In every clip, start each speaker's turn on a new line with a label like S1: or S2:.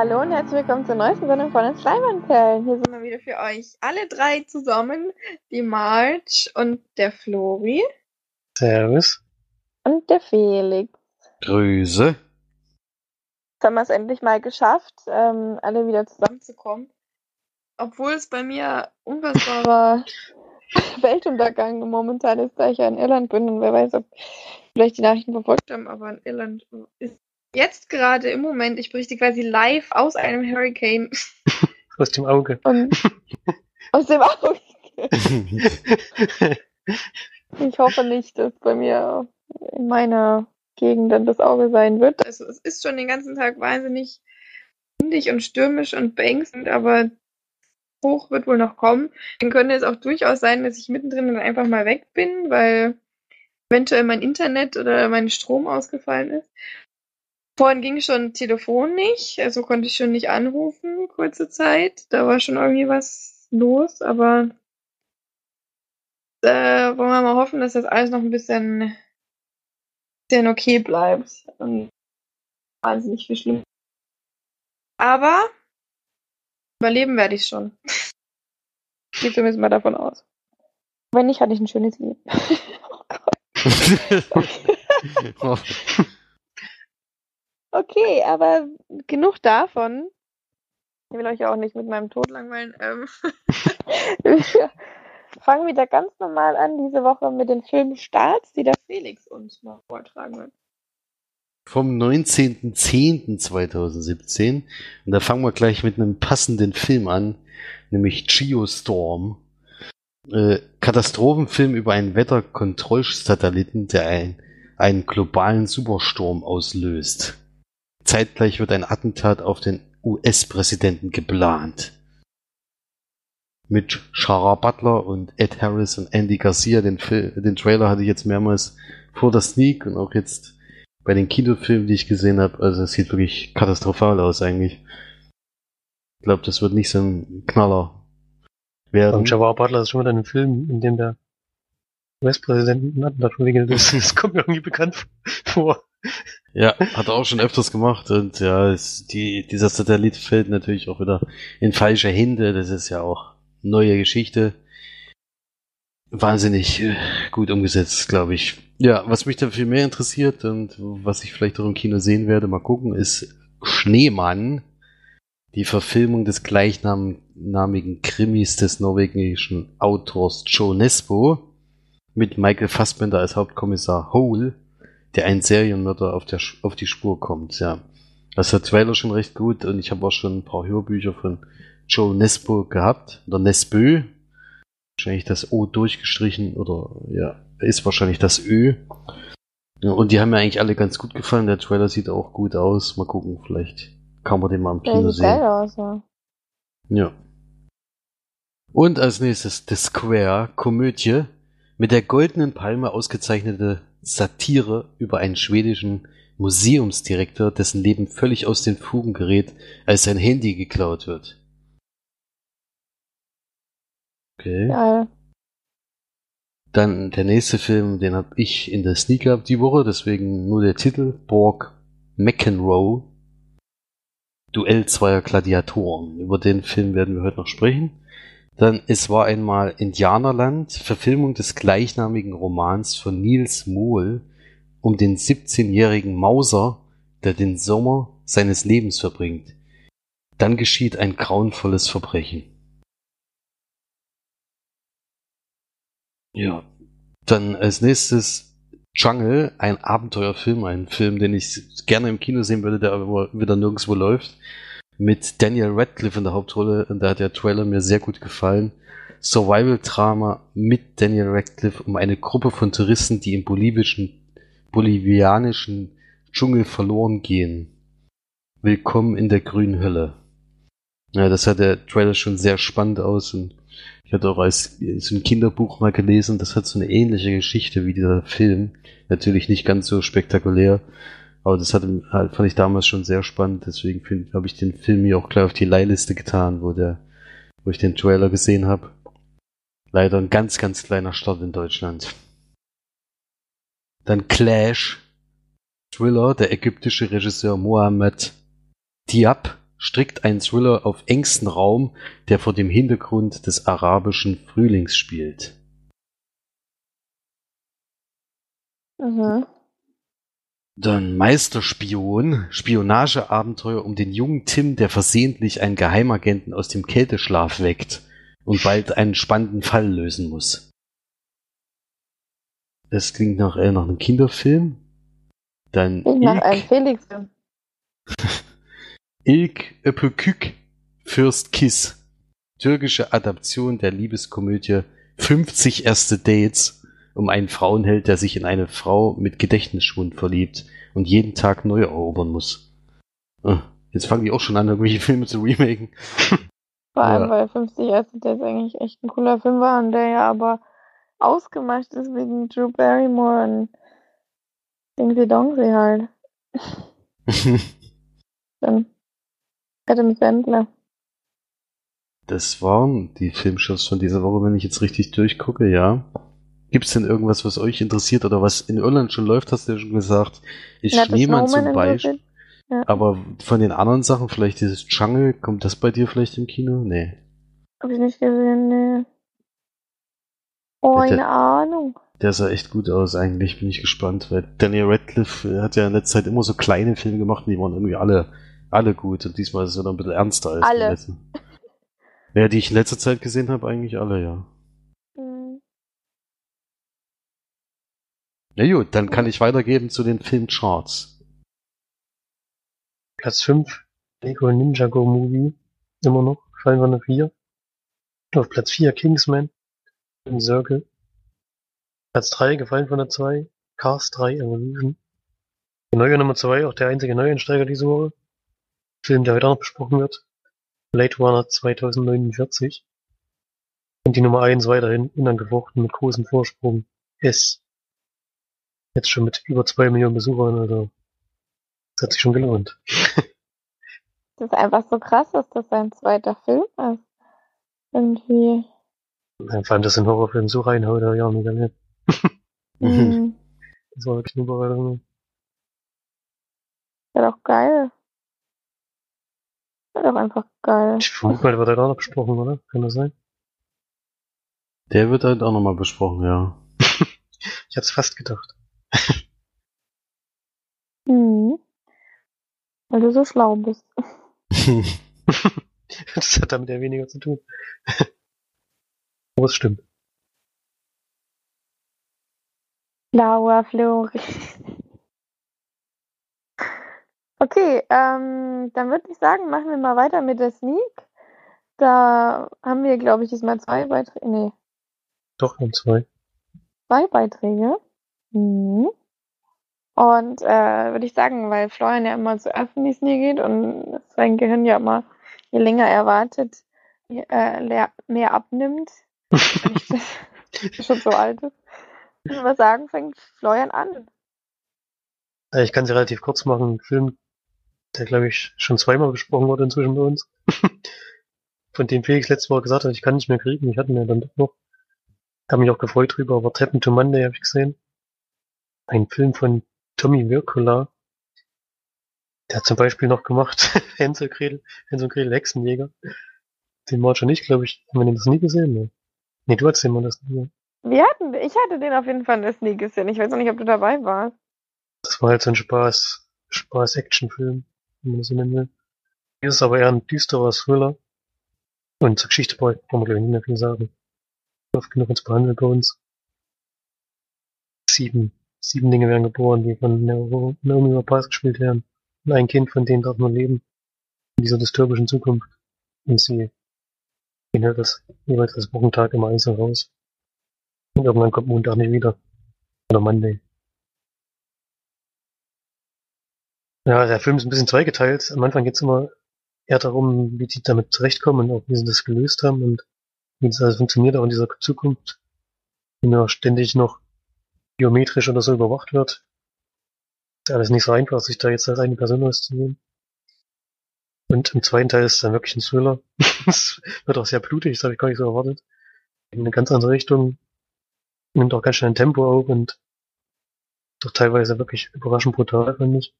S1: Hallo und herzlich willkommen zur neuesten Sendung von den Schleimernperlen. Hier sind wir wieder für euch alle drei zusammen. Die Marge und der Flori.
S2: Servus.
S1: Und der Felix.
S3: Grüße.
S1: Jetzt haben wir es endlich mal geschafft, ähm, alle wieder zusammenzukommen. Obwohl es bei mir unfassbarer Weltuntergang momentan ist, da ich ja in Irland bin und wer weiß, ob vielleicht die Nachrichten verfolgt haben, aber in Irland ist jetzt gerade im Moment, ich berichte quasi live aus einem Hurricane.
S2: Aus dem Auge.
S1: Und aus dem Auge. ich hoffe nicht, dass bei mir in meiner Gegend dann das Auge sein wird. Also es ist schon den ganzen Tag wahnsinnig windig und stürmisch und beängstend, aber hoch wird wohl noch kommen. Dann könnte es auch durchaus sein, dass ich mittendrin dann einfach mal weg bin, weil eventuell mein Internet oder mein Strom ausgefallen ist. Vorhin ging schon Telefon nicht, also konnte ich schon nicht anrufen, kurze Zeit. Da war schon irgendwie was los, aber äh, wollen wir mal hoffen, dass das alles noch ein bisschen, bisschen okay bleibt. Und wahnsinnig viel schlimm. Aber überleben werde ich schon. Geht zumindest mal davon aus. Wenn nicht, hatte ich ein schönes Leben. oh Gott. Okay, aber genug davon. Ich will euch auch nicht mit meinem Tod langweilen. Ähm wir fangen wieder ganz normal an diese Woche mit den Filmstarts, die der Felix uns noch vortragen wird.
S3: Vom 19.10.2017. Und da fangen wir gleich mit einem passenden Film an, nämlich Geostorm. Äh, Katastrophenfilm über einen Wetterkontrollsatelliten, der ein, einen globalen Supersturm auslöst. Zeitgleich wird ein Attentat auf den US-Präsidenten geplant. Mit Shara Butler und Ed Harris und Andy Garcia. Den, den Trailer hatte ich jetzt mehrmals vor der Sneak und auch jetzt bei den Kinofilmen, die ich gesehen habe. Also es sieht wirklich katastrophal aus eigentlich. Ich glaube, das wird nicht so ein Knaller werden.
S2: Und Shara Butler ist schon wieder ein Film, in dem der US-Präsident ein Attentat verwickelt ist. Das kommt mir irgendwie bekannt vor.
S3: Ja, hat er auch schon öfters gemacht und ja, es, die, dieser Satellit fällt natürlich auch wieder in falsche Hände. Das ist ja auch neue Geschichte. Wahnsinnig äh, gut umgesetzt, glaube ich. Ja, was mich da viel mehr interessiert und was ich vielleicht auch im Kino sehen werde, mal gucken, ist Schneemann. Die Verfilmung des gleichnamigen Krimis des norwegischen Autors Joe Nesbo mit Michael Fassbender als Hauptkommissar Hole der ein Serienmörder auf, der, auf die Spur kommt, ja. Das der Trailer schon recht gut und ich habe auch schon ein paar Hörbücher von Joe Nesbo gehabt, oder Nesbö. Wahrscheinlich das O durchgestrichen oder ja, ist wahrscheinlich das Ö. Ja, und die haben mir eigentlich alle ganz gut gefallen. Der Trailer sieht auch gut aus. Mal gucken, vielleicht kann man den mal im Kino ja, sehen. Geil aus, ja. ja. Und als nächstes The Square, Komödie, mit der goldenen Palme ausgezeichnete Satire über einen schwedischen Museumsdirektor, dessen Leben völlig aus den Fugen gerät, als sein Handy geklaut wird. Okay. Ja. Dann der nächste Film, den habe ich in der Sneak gehabt die Woche, deswegen nur der Titel, Borg McEnroe. Duell zweier Gladiatoren. Über den Film werden wir heute noch sprechen. Dann Es war einmal Indianerland, Verfilmung des gleichnamigen Romans von Niels Mohl um den 17-jährigen Mauser, der den Sommer seines Lebens verbringt. Dann geschieht ein grauenvolles Verbrechen. Ja, dann als nächstes Jungle, ein Abenteuerfilm, ein Film, den ich gerne im Kino sehen würde, der aber wieder nirgendwo läuft mit Daniel Radcliffe in der Hauptrolle. Und da hat der Trailer mir sehr gut gefallen. Survival-Drama mit Daniel Radcliffe um eine Gruppe von Touristen, die im bolivischen, bolivianischen Dschungel verloren gehen. Willkommen in der grünen Hölle. Ja, das hat der Trailer schon sehr spannend aus und ich hatte auch als so ein Kinderbuch mal gelesen, das hat so eine ähnliche Geschichte wie dieser Film. Natürlich nicht ganz so spektakulär, aber das hat, halt, fand ich damals schon sehr spannend, deswegen habe ich den Film hier auch gleich auf die Leihliste getan, wo der, wo ich den Trailer gesehen habe. Leider ein ganz, ganz kleiner Start in Deutschland. Dann Clash. Thriller, der ägyptische Regisseur Mohamed Diab strickt ein Thriller auf engstem Raum, der vor dem Hintergrund des arabischen Frühlings spielt.
S1: Mhm.
S3: Dann Meisterspion, Spionageabenteuer um den jungen Tim, der versehentlich einen Geheimagenten aus dem Kälteschlaf weckt und bald einen spannenden Fall lösen muss. Das klingt nach, äh, nach einem Kinderfilm. Dann
S1: Ich nach einem
S3: Ilk,
S1: Felix.
S3: Ilk Öpökük, Fürst Kiss. Türkische Adaption der Liebeskomödie 50 erste Dates um einen Frauenheld, der sich in eine Frau mit Gedächtnisschwund verliebt und jeden Tag neu erobern muss. Ah, Jetzt fangen die auch schon an, irgendwelche Filme zu remaken.
S1: Vor allem,
S3: Ja.
S1: weil 50 Erste Dates eigentlich echt ein cooler Film war und der ja aber ausgemacht ist wegen Drew Barrymore und Dingsy Dongsy halt. Dann Adam Sandler.
S3: Das waren die Filmshows von dieser Woche, wenn ich jetzt richtig durchgucke, ja. Gibt's denn irgendwas, was euch interessiert oder was in Irland schon läuft, hast du ja schon gesagt? Ist
S1: Na,
S3: Schneemann zum Beispiel.
S1: Ja.
S3: Aber von den anderen Sachen, vielleicht dieses Jungle, kommt das bei dir vielleicht im Kino? Nee.
S1: Hab ich nicht gesehen, nee. Oh, eine Ahnung.
S3: Der sah echt gut aus, eigentlich bin ich gespannt, weil Daniel Radcliffe hat ja in letzter Zeit immer so kleine Filme gemacht und die waren irgendwie alle, alle gut und diesmal ist es wieder ein bisschen ernster als
S1: Alle.
S3: die letzten. Ja, die ich in letzter Zeit gesehen habe, eigentlich alle, ja. Ja gut, dann kann ich weitergeben zu den Filmcharts.
S2: Platz 5, Lego Ninjago Movie. Immer noch. Wir eine 4. Auf Platz 4, Kingsman. Im Circle. Platz 3, gefallen von der 2. Cars 3 Evolution. Die neue Nummer 2, auch der einzige Neueinsteiger diese Woche. Film, der heute auch noch besprochen wird. Blade Runner 2049. Und die Nummer 1 weiterhin unangefochten mit großem Vorsprung. S. Jetzt schon mit über 2 Millionen Besuchern, also. Das hat sich schon gelohnt.
S1: Das ist einfach so krass, dass das sein zweiter Film ist. Irgendwie.
S2: Ja, vor allem, dass ein Horrorfilm so reinhaut, hab ich auch nicht erlebt.
S1: Hm.
S2: Das war wirklich eine Überraschung.
S1: Wäre doch geil. Wäre doch einfach geil.
S2: Ich vermute mal, der wird halt auch noch besprochen, oder? Kann das sein?
S3: Der wird halt auch nochmal besprochen, ja.
S2: Ich es fast gedacht.
S1: Hm. Weil du so schlau bist.
S2: Das hat damit ja weniger zu tun. Aber es stimmt.
S1: Blauer Flori. Okay, ähm, dann würde ich sagen, machen wir mal weiter mit der Sneak. Da haben wir, glaube ich, diesmal zwei Beiträge. Nee,
S2: Doch, um zwei.
S1: zwei Beiträge. Mhm. Und äh, würde ich sagen, weil Florian ja immer in die Sneak geht und sein Gehirn ja immer, je länger er wartet, je, äh, mehr abnimmt. Ich schon so alt ist. Ich würde mal sagen, fängt Florian an.
S2: Äh, Ich kann es relativ kurz machen. Ein Film, der, glaube ich, schon zweimal besprochen wurde inzwischen bei uns. Von dem Felix letzte Woche gesagt hat, ich kann nicht mehr kriegen. Ich hatte ihn ja dann doch noch. Habe mich auch gefreut drüber, aber Treppen to Monday habe ich gesehen. Ein Film von Tommy Wirkola. Der hat zum Beispiel noch gemacht Hänsel Gretel, Hänsel und Gretel Hexenjäger. Den war schon nicht, glaube ich. Haben wir den das nie gesehen? Nee, nee du hast den mal das nie gesehen.
S1: Wir hatten, ich hatte den auf jeden Fall der Sneak gesehen. Ich weiß auch nicht, ob du dabei warst.
S2: Das war halt so ein Spaß, Spaß-Action-Film, wenn man das so nennen will. Hier ist es aber eher ein düsterer Thriller. Und zur Geschichte brauchen wir, glaube ich, nicht mehr viel sagen. Oft genug uns behandelt bei uns. Sieben, sieben Dinge werden geboren, die von Naomi Rapace gespielt werden. Und ein Kind von denen darf nur leben. In dieser dystopischen Zukunft. Und sie gehen halt das, jeweils das Wochentag immer einzeln raus. Und irgendwann kommt Montag nicht wieder. Oder Monday. Ja, der Film ist ein bisschen zweigeteilt. Am Anfang geht's immer eher darum, wie die damit zurechtkommen und auch wie sie das gelöst haben und wie das alles funktioniert, auch in dieser Zukunft, die ja ständig noch biometrisch oder so überwacht wird. Ist alles nicht so einfach, sich da jetzt als eine Person auszunehmen. Und im zweiten Teil ist es dann wirklich ein Thriller. Es wird auch sehr blutig, das habe ich gar nicht so erwartet. In eine ganz andere Richtung. Nimmt auch ganz schnell ein Tempo auf und doch teilweise wirklich überraschend brutal, finde ich.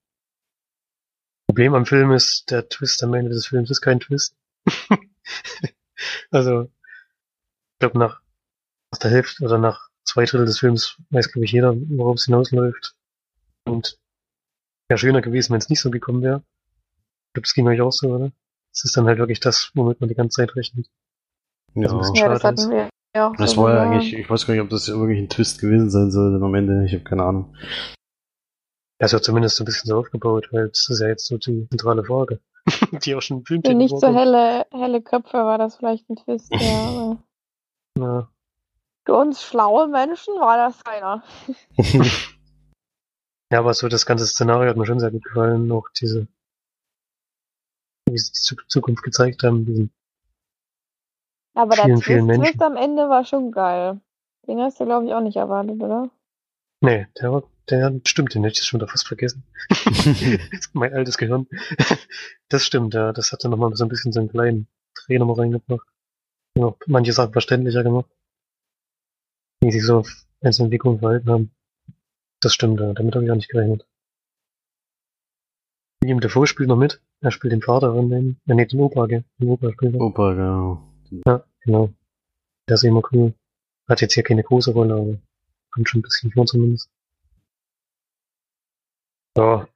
S2: Problem am Film ist, der Twist am Ende des Films ist kein Twist. also, ich glaube, nach, nach der Hälfte oder nach zwei Drittel des Films weiß, glaube ich, jeder, worauf es hinausläuft. Und wäre schöner gewesen, wenn es nicht so gekommen wäre. Ich glaube, das ging euch auch so, oder? Es ist dann halt wirklich das, womit man die ganze Zeit rechnet.
S3: Ja.
S2: Also ein bisschen
S1: Ja, das hatten wir ja auch
S3: Das
S1: so
S3: war ja eigentlich, ich weiß gar nicht, ob das wirklich ein Twist gewesen sein soll, denn am Ende, ich habe keine Ahnung.
S2: Das wird zumindest so ein bisschen so aufgebaut, weil das ist ja jetzt so die zentrale Frage. die auch schon im Film
S1: Für nicht so helle, helle Köpfe war das vielleicht ein Twist, ja. aber
S2: Ja.
S1: Für uns schlaue Menschen war das keiner.
S2: ja, aber so das ganze Szenario hat mir schon sehr gut gefallen. Auch diese, wie sie die Zu- Zukunft gezeigt haben, diesen
S1: Aber der
S2: Vielen,
S1: Twist,
S2: vielen Menschen.
S1: Twist am Ende war schon geil. Den hast du, glaube ich, auch nicht erwartet, oder?
S2: Nee, der war, der stimmt, den hätte ich schon wieder fast vergessen. mein altes Gehirn. Das stimmt, ja. Das hat dann nochmal so ein bisschen so einen kleinen Dreh nochmal reingebracht. Auch manche Sachen verständlicher gemacht. Wie sie so auf einzelne Entwicklungen verhalten haben. Das stimmt. Damit habe ich auch nicht gerechnet. William Dafoe spielt noch mit. Er spielt den Vater von dem, ja, nee, den Opa, gell? Den Opa spielt er.
S3: Opa, genau.
S2: Ja, genau. Der ist immer cool. Hat jetzt hier keine große Rolle, aber kommt schon ein bisschen vor zumindest. Ja.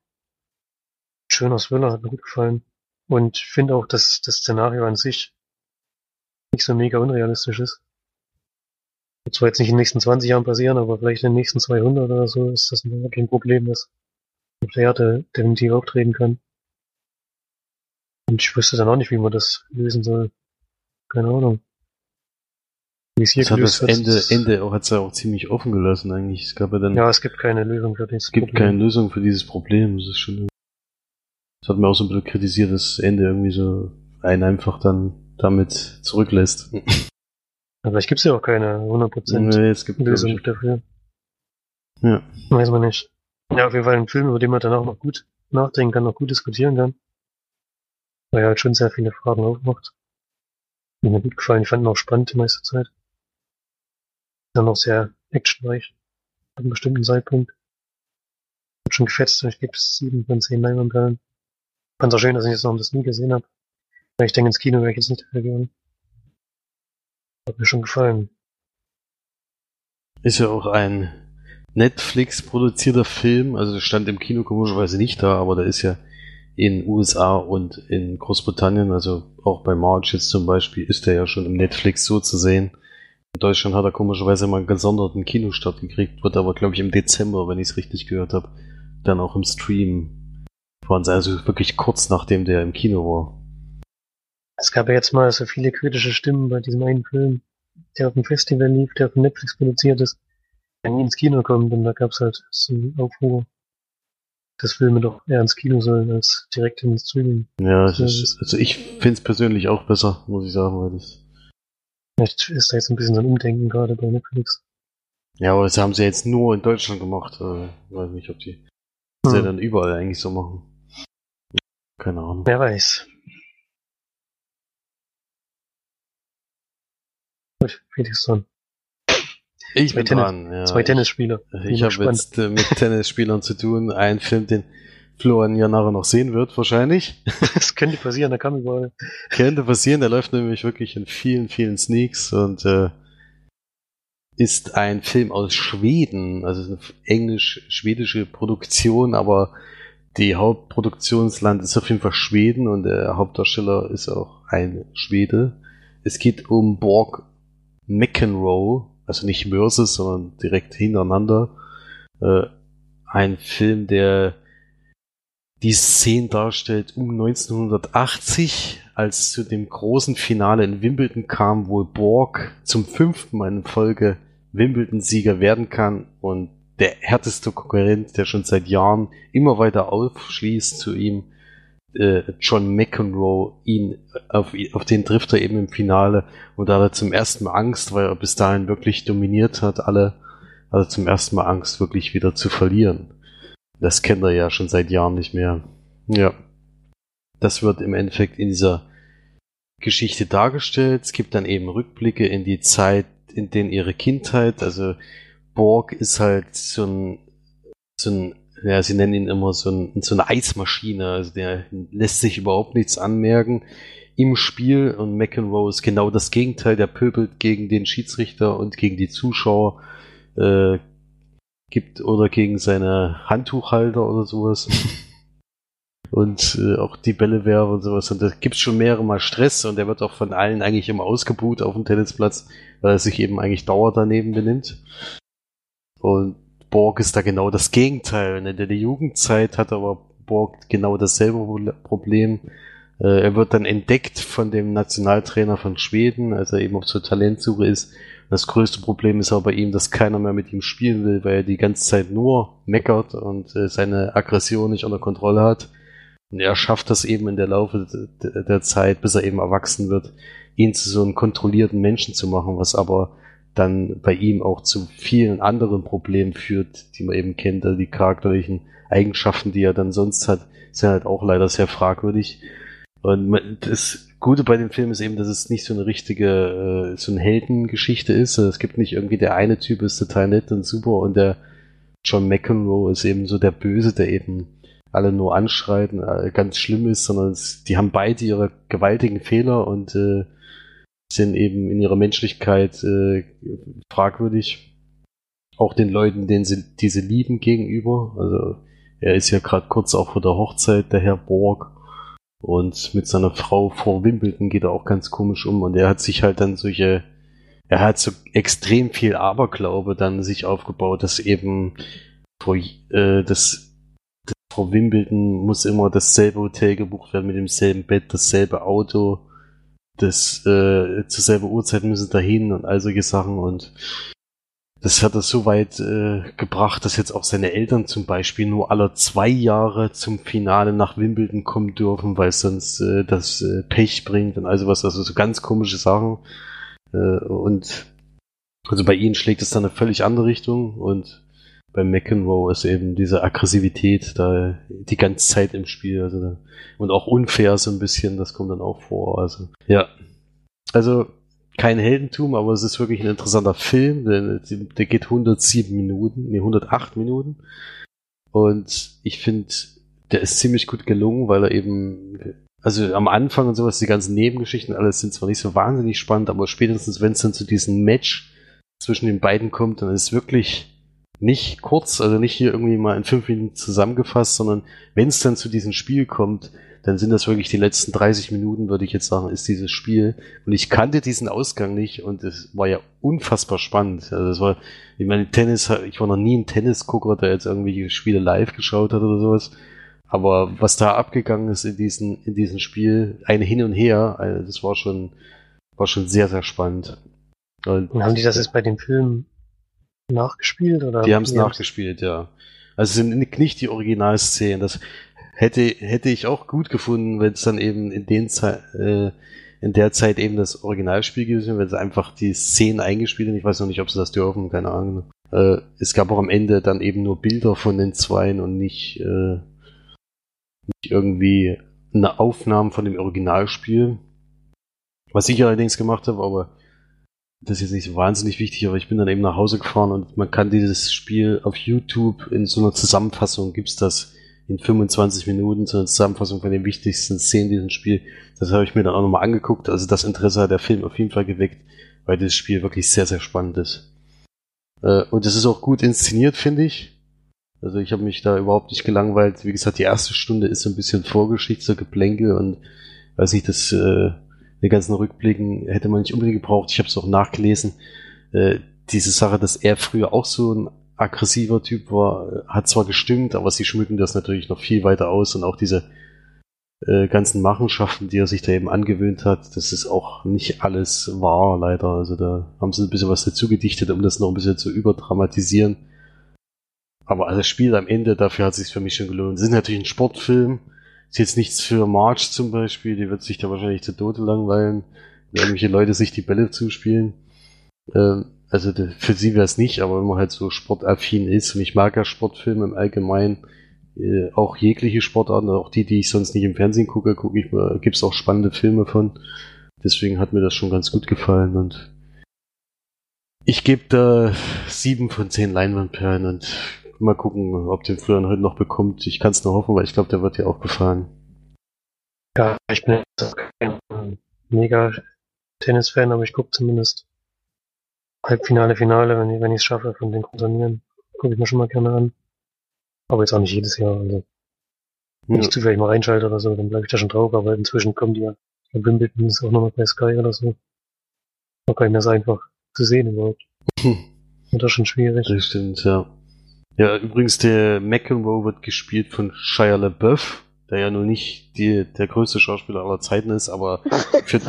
S2: Schöner Thriller, hat mir gut gefallen. Und ich finde auch, dass das Szenario an sich nicht so mega unrealistisch ist. Wird zwar jetzt nicht in den nächsten 20 Jahren passieren, aber vielleicht in den nächsten 200 oder so ist das wirklich ein Problem, das auf der Erde definitiv auftreten kann. Und ich wüsste dann auch nicht, wie man das lösen soll. Keine Ahnung. Wie es hier
S3: Das hat das
S2: wird,
S3: Ende, Ende auch, hat's ja auch ziemlich offen gelassen eigentlich. Es gab ja dann,
S2: Ja, es gibt keine Lösung für dieses
S3: es gibt
S2: Problem.
S3: keine Lösung für dieses Problem. Das ist schon, das hat mir auch so ein bisschen kritisiert, dass das Ende irgendwie so einen einfach dann damit zurücklässt.
S2: Aber vielleicht gibt's ja auch keine 100%
S3: Nee, es gibt,
S2: Lösung
S3: ich,
S2: dafür.
S3: ja.
S2: Weiß man nicht. Ja, auf jeden Fall ein Film, über den man dann auch noch gut nachdenken kann, noch gut diskutieren kann. Weil er halt schon sehr viele Fragen aufmacht. Die mir gut gefallen. Ich fand ihn auch spannend die meiste Zeit. Dann auch sehr actionreich. Ab einem bestimmten Zeitpunkt. Hab schon gefetzt und ich gebe sieben von zehn Leinwandperlen. Fand's auch schön, dass ich jetzt noch das nie gesehen habe. Weil ich denke, ins Kino wäre ich jetzt nicht gegangen. Hat mir schon gefallen.
S3: Ist ja auch ein Netflix produzierter Film, also stand im Kino komischerweise nicht da, aber der ist ja in USA und in Großbritannien, also auch bei March jetzt zum Beispiel, ist der ja schon im Netflix so zu sehen. In Deutschland hat er komischerweise mal einen gesonderten Kinostart gekriegt, wird aber, glaube ich, im Dezember, wenn ich es richtig gehört habe, dann auch im Stream sie also wirklich kurz nachdem der im Kino war.
S2: Es gab ja jetzt mal so viele kritische Stimmen bei diesem einen Film, der auf dem Festival lief, der von Netflix produziert ist, der nie ins Kino kommt und da gab's halt so einen Aufruhr, dass Filme doch eher ins Kino sollen als direkt in den Streaming.
S3: Ja, es
S2: Ja,
S3: ist, also ich finde es persönlich auch besser, muss ich sagen, weil das
S2: Vielleicht ist da jetzt ein bisschen so ein Umdenken gerade bei Netflix.
S3: Ja, aber das haben sie jetzt nur in Deutschland gemacht. Äh, weiß nicht, ob die das ja
S2: Hm.
S3: dann überall eigentlich so machen. Keine Ahnung.
S2: Wer weiß. Gut, Felix dran.
S3: Ich bin
S2: Tennis-
S3: dran. Ja,
S2: Zwei Tennisspieler.
S3: Ich, ich habe jetzt äh, mit Tennisspielern zu tun. Ein Film, den Florian ja nachher noch sehen wird, wahrscheinlich.
S2: Das könnte passieren, da kann überall.
S3: Könnte passieren. Der läuft nämlich wirklich in vielen, vielen Sneaks und äh, ist ein Film aus Schweden, also eine englisch-schwedische Produktion, aber die Hauptproduktionsland ist auf jeden Fall Schweden und der Hauptdarsteller ist auch ein Schwede. Es geht um Borg McEnroe, also nicht Versus, sondern direkt hintereinander. Äh, ein Film, der die Szene darstellt um 1980, als zu dem großen Finale in Wimbledon kam, wo Borg zum fünften Mal in Folge Wimbledon-Sieger werden kann und der härteste Konkurrent, der schon seit Jahren immer weiter aufschließt zu ihm, äh, John McEnroe, ihn auf, auf den trifft er eben im Finale und da hat er zum ersten Mal Angst, weil er bis dahin wirklich dominiert hat, alle, also zum ersten Mal Angst, wirklich wieder zu verlieren. Das kennt er ja schon seit Jahren nicht mehr. Ja. Das wird im Endeffekt in dieser Geschichte dargestellt. Es gibt dann eben Rückblicke in die Zeit, in denen ihre Kindheit, also Borg ist halt so ein, so ein ja, sie nennen ihn immer so, ein, so eine Eismaschine. Also der lässt sich überhaupt nichts anmerken im Spiel und McEnroe ist genau das Gegenteil. Der pöbelt gegen den Schiedsrichter und gegen die Zuschauer, äh, gibt oder gegen seine Handtuchhalter oder sowas. und äh, auch die Bälle werfen und sowas. Und da gibt's schon mehrere Mal Stress und der wird auch von allen eigentlich immer ausgebuht auf dem Tennisplatz, weil er sich eben eigentlich dauer daneben benimmt. Und Borg ist da genau das Gegenteil. In der Jugendzeit hat aber Borg genau dasselbe Problem. Äh, er wird dann entdeckt von dem Nationaltrainer von Schweden, als er eben auf zur Talentsuche ist. Das größte Problem ist aber bei ihm, dass keiner mehr mit ihm spielen will, weil er die ganze Zeit nur meckert und äh, seine Aggression nicht unter Kontrolle hat. Und er schafft das eben in der Laufe der Zeit, bis er eben erwachsen wird, ihn zu so einem kontrollierten Menschen zu machen, was aber dann bei ihm auch zu vielen anderen Problemen führt, die man eben kennt. Also die charakterlichen Eigenschaften, die er dann sonst hat, sind halt auch leider sehr fragwürdig. Und das Gute bei dem Film ist eben, dass es nicht so eine richtige, äh, so eine Heldengeschichte ist. Also es gibt nicht irgendwie der eine Typ ist total nett und super und der John McEnroe ist eben so der Böse, der eben alle nur anschreit und äh, ganz schlimm ist, sondern es, die haben beide ihre gewaltigen Fehler und äh, sind eben in ihrer Menschlichkeit äh, fragwürdig. Auch den Leuten, denen sie, die lieben gegenüber. Also er ist ja gerade kurz auch vor der Hochzeit, der Herr Borg. Und mit seiner Frau vor Wimbledon geht er auch ganz komisch um. Und er hat sich halt dann solche, er hat so extrem viel Aberglaube dann sich aufgebaut, dass eben vor, äh, das, vor Wimbledon muss immer dasselbe Hotel gebucht werden mit demselben Bett, dasselbe Auto, das äh, zur selben Uhrzeit müssen dahin und all solche Sachen und das hat er so weit äh, gebracht, dass jetzt auch seine Eltern zum Beispiel nur alle zwei Jahre zum Finale nach Wimbledon kommen dürfen, weil sonst äh, das äh, Pech bringt und also was, also so ganz komische Sachen. Äh, und also bei ihnen schlägt es dann eine völlig andere Richtung und bei McEnroe ist eben diese Aggressivität da die ganze Zeit im Spiel, also und auch unfair so ein bisschen, das kommt dann auch vor. Also ja, also kein Heldentum, aber es ist wirklich ein interessanter Film. Der, der geht 107 Minuten, nee, 108 Minuten. Und ich finde, der ist ziemlich gut gelungen, weil er eben, also am Anfang und sowas, die ganzen Nebengeschichten, alles sind zwar nicht so wahnsinnig spannend, aber spätestens, wenn es dann zu diesem Match zwischen den beiden kommt, dann ist es wirklich nicht kurz, also nicht hier irgendwie mal in fünf Minuten zusammengefasst, sondern wenn es dann zu diesem Spiel kommt, dann sind das wirklich die letzten 30 Minuten, würde ich jetzt sagen, ist dieses Spiel. Und ich kannte diesen Ausgang nicht und es war ja unfassbar spannend. Also das war, ich meine, Tennis, ich war noch nie ein Tennisgucker, der jetzt irgendwie Spiele live geschaut hat oder sowas. Aber was da abgegangen ist in diesem, in diesem Spiel, eine hin und her, also das war schon, war schon sehr, sehr spannend.
S2: Und haben die das jetzt bei den Filmen nachgespielt oder?
S3: Die haben es nachgespielt, ja. Also es sind nicht die Originalszenen. Das hätte, hätte ich auch gut gefunden, wenn es dann eben in den Zeit, äh, in der Zeit eben das Originalspiel gewesen wäre, wenn sie einfach die Szenen eingespielt haben. Ich weiß noch nicht, ob sie das dürfen, keine Ahnung. Äh, es gab auch am Ende dann eben nur Bilder von den Zweien und nicht, äh, nicht irgendwie eine Aufnahme von dem Originalspiel. Was ich allerdings gemacht habe, aber das ist jetzt nicht so wahnsinnig wichtig, aber ich bin dann eben nach Hause gefahren und man kann dieses Spiel auf YouTube in so einer Zusammenfassung gibt's das in 25 Minuten so eine Zusammenfassung von den wichtigsten Szenen in Spiel. Das habe ich mir dann auch nochmal angeguckt. Also das Interesse hat der Film auf jeden Fall geweckt, weil dieses Spiel wirklich sehr, sehr spannend ist. Äh, und es ist auch gut inszeniert, finde ich. Also ich habe mich da überhaupt nicht gelangweilt. Wie gesagt, die erste Stunde ist so ein bisschen Vorgeschichte, so Geplänkel und weiß nicht, das äh, den ganzen Rückblicken hätte man nicht unbedingt gebraucht. Ich habe es auch nachgelesen. Äh, diese Sache, dass er früher auch so ein aggressiver Typ war, hat zwar gestimmt, aber sie schmücken das natürlich noch viel weiter aus und auch diese äh, ganzen Machenschaften, die er sich da eben angewöhnt hat, das ist auch nicht alles wahr, leider. Also da haben sie ein bisschen was dazu gedichtet, um das noch ein bisschen zu überdramatisieren. Aber das Spiel am Ende, dafür hat es sich für mich schon gelohnt. Es ist natürlich ein Sportfilm, ist jetzt nichts für March zum Beispiel, die wird sich da wahrscheinlich zu Tode langweilen, wenn irgendwelche Leute sich die Bälle zuspielen. Ähm, also für sie wäre es nicht, aber wenn man halt so sportaffin ist, und ich mag ja Sportfilme im Allgemeinen, äh, auch jegliche Sportarten, auch die, die ich sonst nicht im Fernsehen gucke, gucke ich mal, gibt's auch spannende Filme von. Deswegen hat mir das schon ganz gut gefallen und ich gebe da sieben von zehn Leinwandperlen und Mal gucken, ob den Florian heute noch bekommt. Ich kann es nur hoffen, weil ich glaube, der wird dir auch gefallen.
S2: Ja, ich bin jetzt kein mega Tennis-Fan, aber ich gucke zumindest Halbfinale, Finale, wenn ich es schaffe, von den Turnieren. Gucke ich mir schon mal gerne an. Aber jetzt auch nicht jedes Jahr. Also, wenn
S3: Ja.
S2: ich zufällig mal reinschalte oder so, dann bleibe ich da schon drauf, aber inzwischen kommen die ja. Wimbledon ist auch nochmal bei Sky oder so. Da kann ich mir das einfach zu sehen überhaupt. Und das ist schon schwierig.
S3: Das stimmt, ja. Ja, übrigens, der McEnroe wird gespielt von Shia LaBeouf, der ja nun nicht die, der größte Schauspieler aller Zeiten ist, aber für,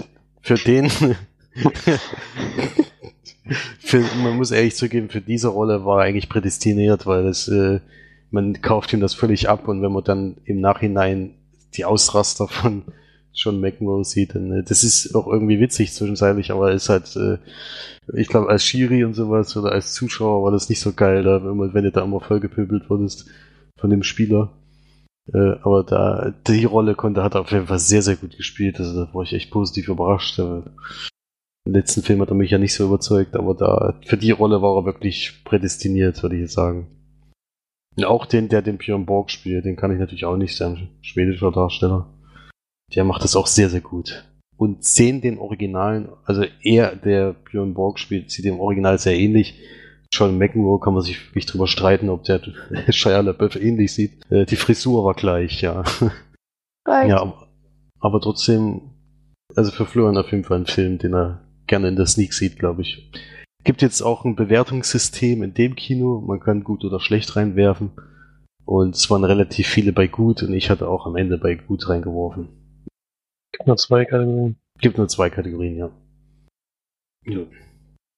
S3: für den, für, man muss ehrlich zugeben, für diese Rolle war er eigentlich prädestiniert, weil es, äh, man kauft ihm das völlig ab und wenn man dann im Nachhinein die Ausraster von John McEnroe sieht, dann, äh, das ist auch irgendwie witzig zwischenzeitlich, aber ist halt, äh, ich glaube, als Schiri und sowas oder als Zuschauer war das nicht so geil, da, wenn, wenn du da immer vollgepöbelt wurdest von dem Spieler. Äh, aber da, die Rolle konnte, hat er auf jeden Fall sehr, sehr gut gespielt. Also da war ich echt positiv überrascht. Äh, Im letzten Film hat er mich ja nicht so überzeugt, aber da, für die Rolle war er wirklich prädestiniert, würde ich jetzt sagen. Und auch den, der den Björn Borg spielt, den kann ich natürlich auch nicht, sein schwedischer Darsteller. Der macht das auch sehr, sehr gut. Und sehen den Originalen, also er, der Björn Borg spielt, sieht dem Original sehr ähnlich. John McEnroe kann man sich wirklich drüber streiten, ob der Shia LaBeouf ähnlich sieht. Äh, die Frisur war gleich, ja.
S1: Right.
S3: Ja, aber, aber trotzdem, also für Florian auf jeden Fall ein Film, den er gerne in der Sneak sieht, glaube ich. Gibt jetzt auch ein Bewertungssystem in dem Kino. Man kann gut oder schlecht reinwerfen. Und es waren relativ viele bei gut und ich hatte auch am Ende bei gut reingeworfen.
S2: Gibt nur zwei Kategorien.
S3: Gibt nur zwei Kategorien, ja. ja.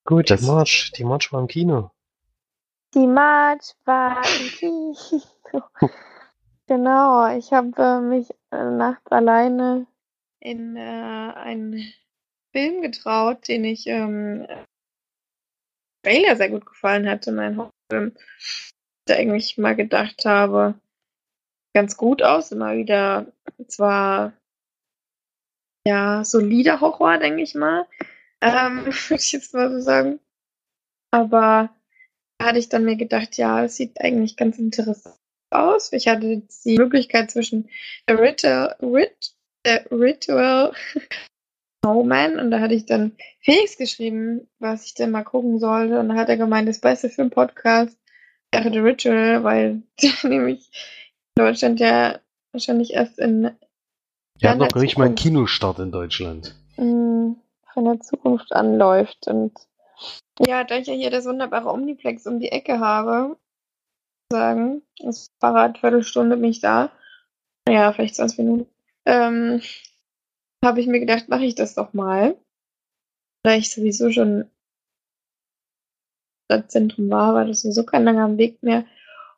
S2: Gut,
S3: Das-
S2: die March, die March war im Kino.
S1: Die March war im Kino. genau, ich habe äh, mich äh, nachts alleine in äh, einen Film getraut, den ich ähm, Trailer sehr gut gefallen hatte, mein Horrorfilm. Ich eigentlich mal gedacht habe, ganz gut aus, immer wieder zwar ja solider Horror, denke ich mal, ähm, würde ich jetzt mal so sagen. Aber da hatte ich dann mir gedacht, ja, es sieht eigentlich ganz interessant aus. Ich hatte jetzt die Möglichkeit zwischen The Ritual, Rit, The Ritual Snowman und da hatte ich dann Felix geschrieben, was ich denn mal gucken sollte und da hat er gemeint, das Beste für einen Podcast wäre The Ritual, weil der nämlich in Deutschland ja wahrscheinlich erst in
S3: Wir
S1: Ja,
S3: haben noch nicht mal einen. Kinostart in Deutschland.
S1: von der Zukunft anläuft. Und ja, da ich ja hier das wunderbare Omniplex um die Ecke habe, sagen, das Fahrrad Viertelstunde bin ich da, ja, vielleicht 20 Minuten, ähm, habe ich mir gedacht, mache ich das doch mal. Da ich sowieso schon Stadtzentrum war, war das sowieso kein langer Weg mehr.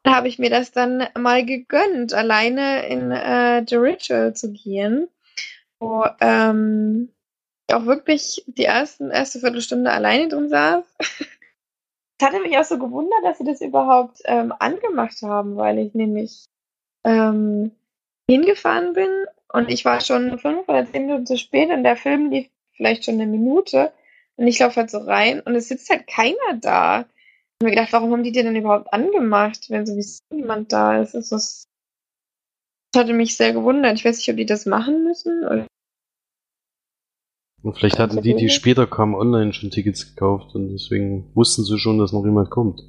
S1: Da habe ich mir das dann mal gegönnt, alleine in äh, The Ritual zu gehen, wo ähm, ich auch wirklich die ersten, erste Viertelstunde alleine drin saß. Es hatte mich auch so gewundert, dass sie das überhaupt ähm, angemacht haben, weil ich nämlich ähm, hingefahren bin und ich war schon fünf oder zehn Minuten zu spät und der Film lief vielleicht schon eine Minute und ich laufe halt so rein und es sitzt halt keiner da. Ich habe mir gedacht, warum haben die den denn überhaupt angemacht, wenn sowieso niemand da ist? Das, ist das hatte mich sehr gewundert. Ich weiß nicht, ob die das machen müssen oder
S3: Und vielleicht hatten die, die später kamen, online schon Tickets gekauft und deswegen wussten sie schon, dass noch jemand kommt.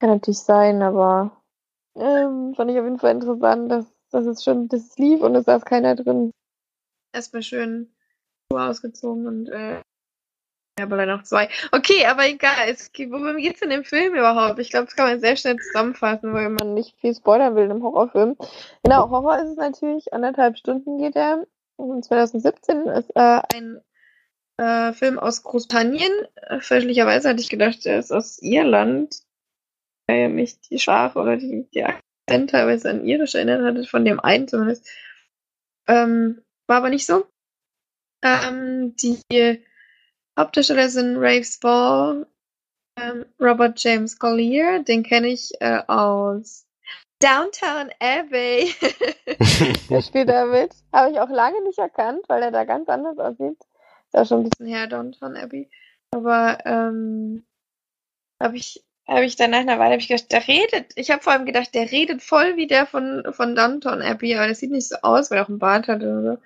S1: Kann natürlich sein, aber ähm, fand ich auf jeden Fall interessant, dass, dass es schon, dass es lief und es saß keiner drin. Erstmal schön ausgezogen und äh, ja, aber leider noch zwei. Okay, aber egal. Es, geht- worum geht's in dem Film überhaupt? Ich glaube, das kann man sehr schnell zusammenfassen, weil man nicht viel spoilern will im Horrorfilm. Genau, Horror ist es natürlich. Anderthalb Stunden geht er. Und 2017 ist äh, ein äh, Film aus Großbritannien. Fälschlicherweise hatte ich gedacht, er ist aus Irland weil mich die Sprache oder die, die Akzent teilweise an irisch erinnert hatte, von dem einen zumindest. Ähm, war aber nicht so. Ähm, die Hauptdarsteller sind Rafe Spall, ähm, Robert James Collier, den kenne ich äh, aus Downtown Abbey. Der spielt da mit. Habe ich auch lange nicht erkannt, weil er da ganz anders aussieht. Ist auch schon ein bisschen her, Downtown Abbey. Aber ähm, habe ich habe ich dann nach einer Weile hab ich gedacht, der redet. Ich habe vor allem gedacht, der redet voll wie der von, von Downton Abbey, aber das sieht nicht so aus, weil er auch einen Bart hat oder so.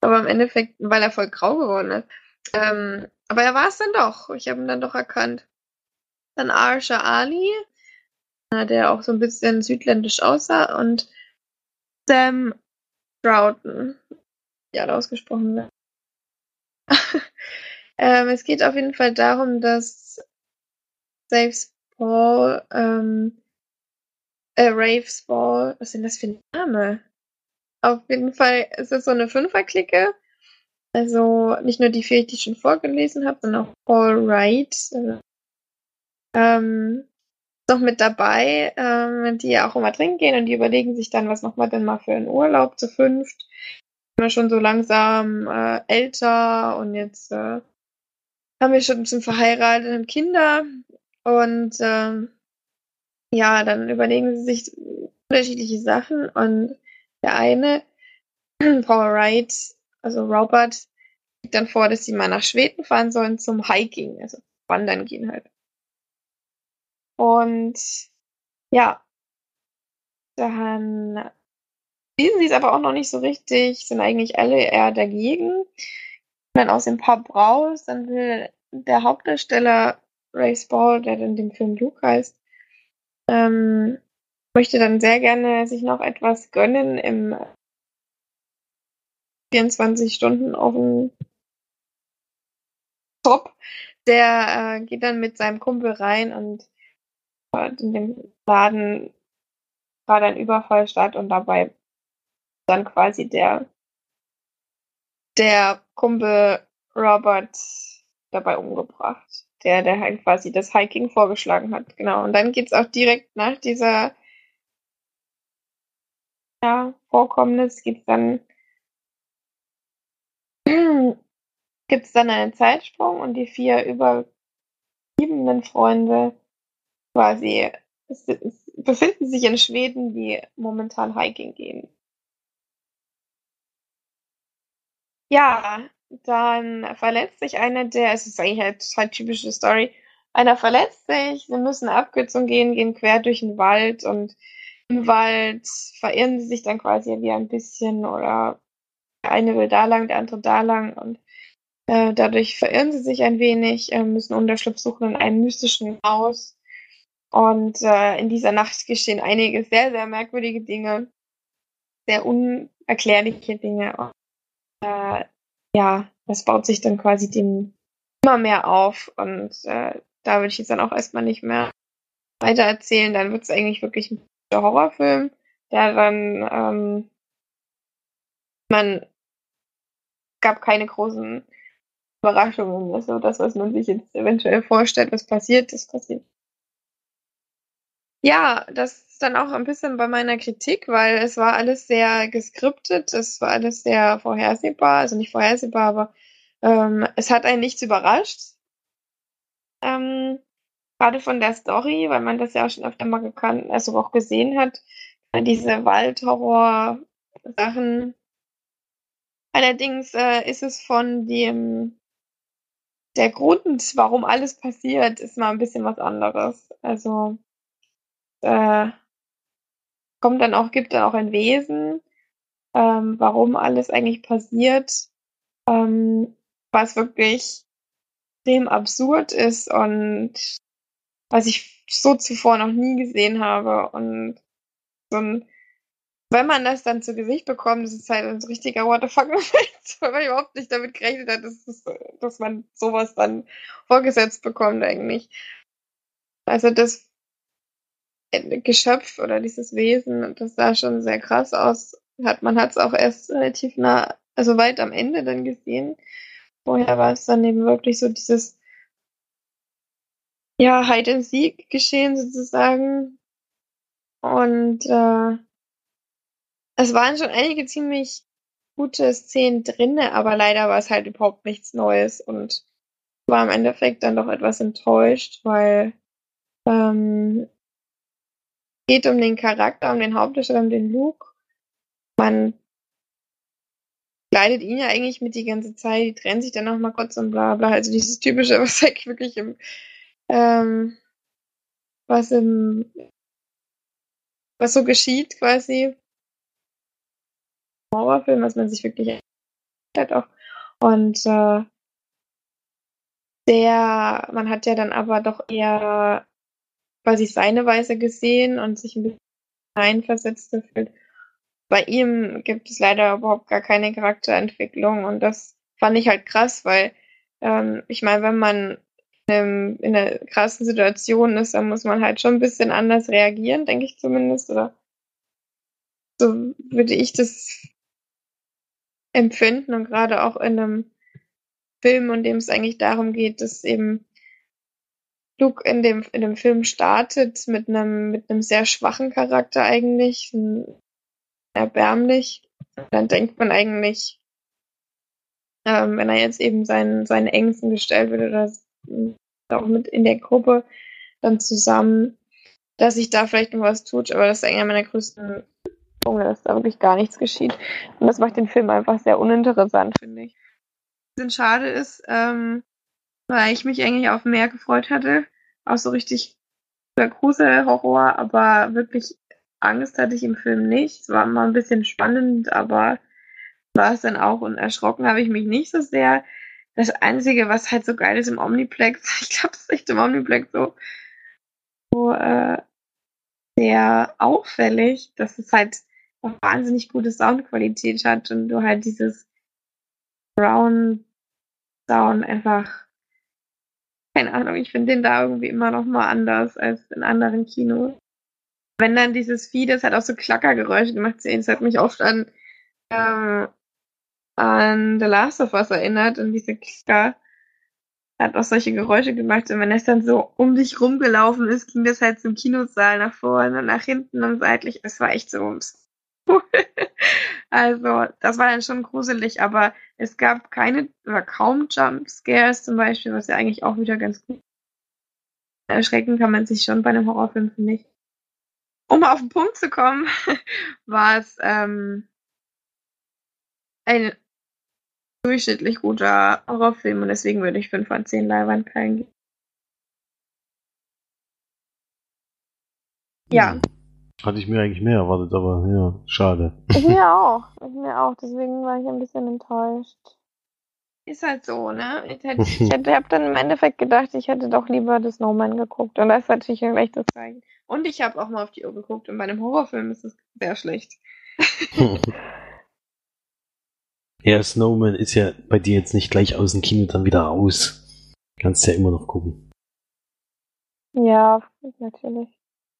S1: Aber im Endeffekt, weil er voll grau geworden ist. Ähm, aber er war es dann doch. Ich habe ihn dann doch erkannt. Dann Arsha Ali, äh, der auch so ein bisschen südländisch aussah, und Sam Broughton, ja, ausgesprochen ähm, es geht auf jeden Fall darum, dass Saves Paul, ähm, äh, Raves Ball, was sind das für Name? Auf jeden Fall ist es so eine Fünferklicke. Also nicht nur die vier, die ich schon vorgelesen habe, sondern auch Paul Wright. Ähm, noch mit dabei, ähm, die ja auch immer trinken gehen und die überlegen sich dann, was machen wir denn mal für einen Urlaub zu fünft. Sind wir schon so langsam äh, älter und jetzt äh, haben wir schon ein bisschen Kinder und ähm, ja, dann überlegen sie sich unterschiedliche Sachen und der eine, Paul Wright, also Robert, gibt dann vor, dass sie mal nach Schweden fahren sollen zum Hiking, also wandern gehen halt. Und ja, dann wissen sie es aber auch noch nicht so richtig, sind eigentlich alle eher dagegen. Dann aus dem Pub raus, dann will der Hauptdarsteller Ray Spall, der in dem Film Luke heißt, ähm, möchte dann sehr gerne sich noch etwas gönnen im 24 Stunden auf dem Top. Der äh, geht dann mit seinem Kumpel rein und äh, in dem Laden gerade ein Überfall statt und dabei dann quasi der der Kumpel Robert dabei umgebracht. Der, der halt quasi das Hiking vorgeschlagen hat. Genau. Und dann geht's auch direkt nach dieser ja, Vorkommnis geht's dann gibt's dann einen Zeitsprung und die vier überbliebenen Freunde quasi befinden sich in Schweden, die momentan Hiking gehen. Ja, dann verletzt sich einer der, es ist eigentlich eine total typische Story, einer verletzt sich, sie müssen eine Abkürzung gehen, gehen quer durch den Wald und im Wald verirren sie sich dann quasi wie ein bisschen oder der eine will da lang, der andere da lang und äh, dadurch verirren sie sich ein wenig, äh, müssen Unterschlupf suchen in einem mystischen Haus und äh, in dieser Nacht geschehen einige sehr, sehr merkwürdige Dinge, sehr unerklärliche Dinge. Und, äh, ja, das baut sich dann quasi dem immer mehr auf und äh, da würde ich jetzt dann auch erstmal nicht mehr weiter erzählen. Dann wird es eigentlich wirklich ein Horrorfilm, der dann ähm, man gab keine großen Überraschungen. Also das, was man sich jetzt eventuell vorstellt, was passiert, das passiert. Ja, das ist dann auch ein bisschen bei meiner Kritik, weil es war alles sehr geskriptet, es war alles sehr vorhersehbar, also nicht vorhersehbar, aber ähm, es hat einen nichts überrascht. Ähm, Gerade von der Story, weil man das ja auch schon öfter mal gekannt, also auch gesehen hat, diese Waldhorror-Sachen. Allerdings äh, ist es von dem der Grund, warum alles passiert, ist mal ein bisschen was anderes. Also äh, kommt dann auch, gibt dann auch ein Wesen, ähm, warum alles eigentlich passiert, ähm, was wirklich dem absurd ist und was ich so zuvor noch nie gesehen habe. Und so ein, wenn man das dann zu Gesicht bekommt, ist es halt ein richtiger What the fuck Moment, weil man überhaupt nicht damit gerechnet hat, dass, das, dass man sowas dann vorgesetzt bekommt eigentlich. Also das Geschöpf oder dieses Wesen, das sah schon sehr krass aus. Hat, man hat es auch erst relativ nah, also weit am Ende dann gesehen. Vorher war es dann eben wirklich so dieses ja, Hide and Seek geschehen sozusagen. Und äh, es waren schon einige ziemlich gute Szenen drinne, aber leider war es halt überhaupt nichts Neues und war im Endeffekt dann doch etwas enttäuscht, weil ähm, geht um den Charakter, um den Hauptdarsteller, um den Luke. Man leidet ihn ja eigentlich mit die ganze Zeit, die trennen sich dann noch mal kurz und bla bla. Also dieses typische, was eigentlich wirklich im ähm, was im, was so geschieht quasi. Horrorfilm, was man sich wirklich hat auch. Und äh, der, man hat ja dann aber doch eher quasi seine Weise gesehen und sich ein bisschen einversetzt gefühlt. Bei ihm gibt es leider überhaupt gar keine Charakterentwicklung und das fand ich halt krass, weil ähm, ich meine, wenn man in, in einer krassen Situation ist, dann muss man halt schon ein bisschen anders reagieren, denke ich zumindest. Oder so würde ich das empfinden und gerade auch in einem Film, in dem es eigentlich darum geht, dass eben Luke in dem, in dem Film startet mit einem, mit einem sehr schwachen Charakter eigentlich, erbärmlich. Dann denkt man eigentlich, ähm, wenn er jetzt eben seinen, seinen Ängsten gestellt wird oder auch mit in der Gruppe dann zusammen, dass sich da vielleicht noch was tut, aber das ist einer meiner größten Punkte, dass da wirklich gar nichts geschieht. Und das macht den Film einfach sehr uninteressant, finde ich. Ein bisschen schade ist, ähm, weil ich mich eigentlich auf mehr gefreut hatte. Auch so richtig Grusel-Horror, aber wirklich Angst hatte ich im Film nicht. Es war mal ein bisschen spannend, aber war es dann auch und erschrocken habe ich mich nicht so sehr. Das Einzige, was halt so geil ist im Omniplex, ich glaube, das ist echt im Omniplex so, so äh, sehr auffällig, dass es halt wahnsinnig gute Soundqualität hat und du halt dieses Brown Sound einfach, keine Ahnung, ich finde den da irgendwie immer noch mal anders als in anderen Kinos. Wenn dann dieses Vieh, das hat auch so Klackergeräusche gemacht, das hat mich oft an ähm, an The Last of Us erinnert und diese Klicker hat auch solche Geräusche gemacht und wenn es dann so um dich rumgelaufen ist, ging das halt zum Kinosaal nach vorne und nach hinten und seitlich. Es war echt so also, das war dann schon gruselig, aber es gab keine oder kaum Jumpscares zum Beispiel, was ja eigentlich auch wieder ganz gut erschrecken kann man sich schon bei einem Horrorfilm, finde ich. Um auf den Punkt zu kommen, war es ähm, ein durchschnittlich guter Horrorfilm und deswegen würde ich 5 von 10 Leinwandperlen geben. Ja.
S3: Hatte ich mir eigentlich mehr erwartet, aber ja, schade.
S1: Ich mir auch. Ich mir auch. Deswegen war ich ein bisschen enttäuscht. Ist halt so, ne? Ich, hätte, ich hätte, hab dann im Endeffekt gedacht, ich hätte doch lieber The Snowman geguckt. Und das ist natürlich ein schlechtes Zeichen. Und ich habe auch mal auf die Uhr geguckt und bei einem Horrorfilm ist es sehr schlecht.
S3: Ja, Snowman ist ja bei dir jetzt nicht gleich aus dem Kino dann wieder raus. Kannst ja immer noch gucken.
S1: Ja, natürlich.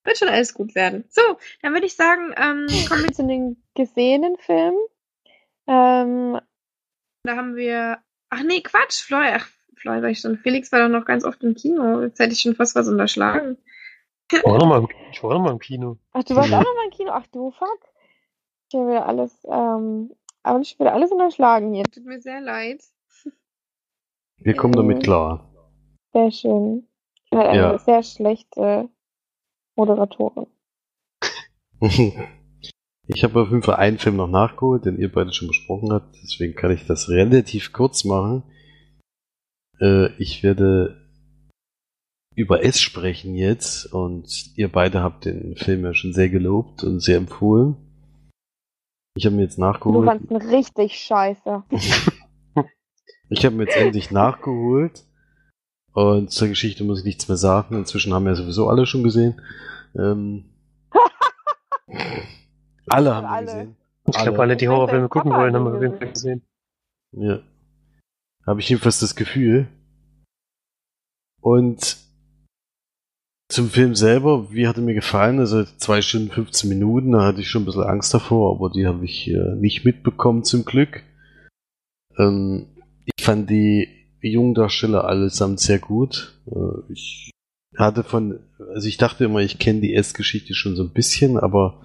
S1: Wird schon alles gut werden. So, dann würde ich sagen, ähm, kommen wir zu den gesehenen Filmen. Ähm, da haben wir. Ach nee, Quatsch, Floy. Ach, Floy sag ich schon. Felix war doch noch ganz oft im Kino. Jetzt hätte ich schon fast was unterschlagen.
S2: Ich war noch mal, ich war noch mal im Kino.
S1: Ach, du warst ja. auch noch mal im Kino? Ach du, fuck. Ich habe wieder alles ähm, aber ich würde alles unterschlagen hier. Tut mir sehr leid.
S3: Wir kommen ähm, damit klar.
S1: Sehr schön. Ich halt eine ja. sehr schlechte Moderatorin.
S3: ich habe auf jeden Fall einen Film noch nachgeholt, den ihr beide schon besprochen habt. Deswegen kann ich das relativ kurz machen. Äh, ich werde über S sprechen jetzt und ihr beide habt den Film ja schon sehr gelobt und sehr empfohlen. Ich habe mir jetzt nachgeholt.
S1: Du fandst ihn richtig scheiße.
S3: ich habe mir jetzt endlich nachgeholt. Und zur Geschichte muss ich nichts mehr sagen. Inzwischen haben wir sowieso alle schon gesehen. Ähm, alle haben wir gesehen.
S2: Ich glaube, alle, die Horrorfilme gucken wollen, haben wir auf jeden Fall gesehen.
S3: Ja. Habe ich jedenfalls das Gefühl. Und zum Film selber, wie hat er mir gefallen? Also zwei Stunden 15 Minuten, da hatte ich schon ein bisschen Angst davor, aber die habe ich äh, nicht mitbekommen zum Glück. Ähm, ich fand die Jungdarsteller allesamt sehr gut. Äh, ich hatte von, also ich dachte immer, ich kenne die S-Geschichte schon so ein bisschen, aber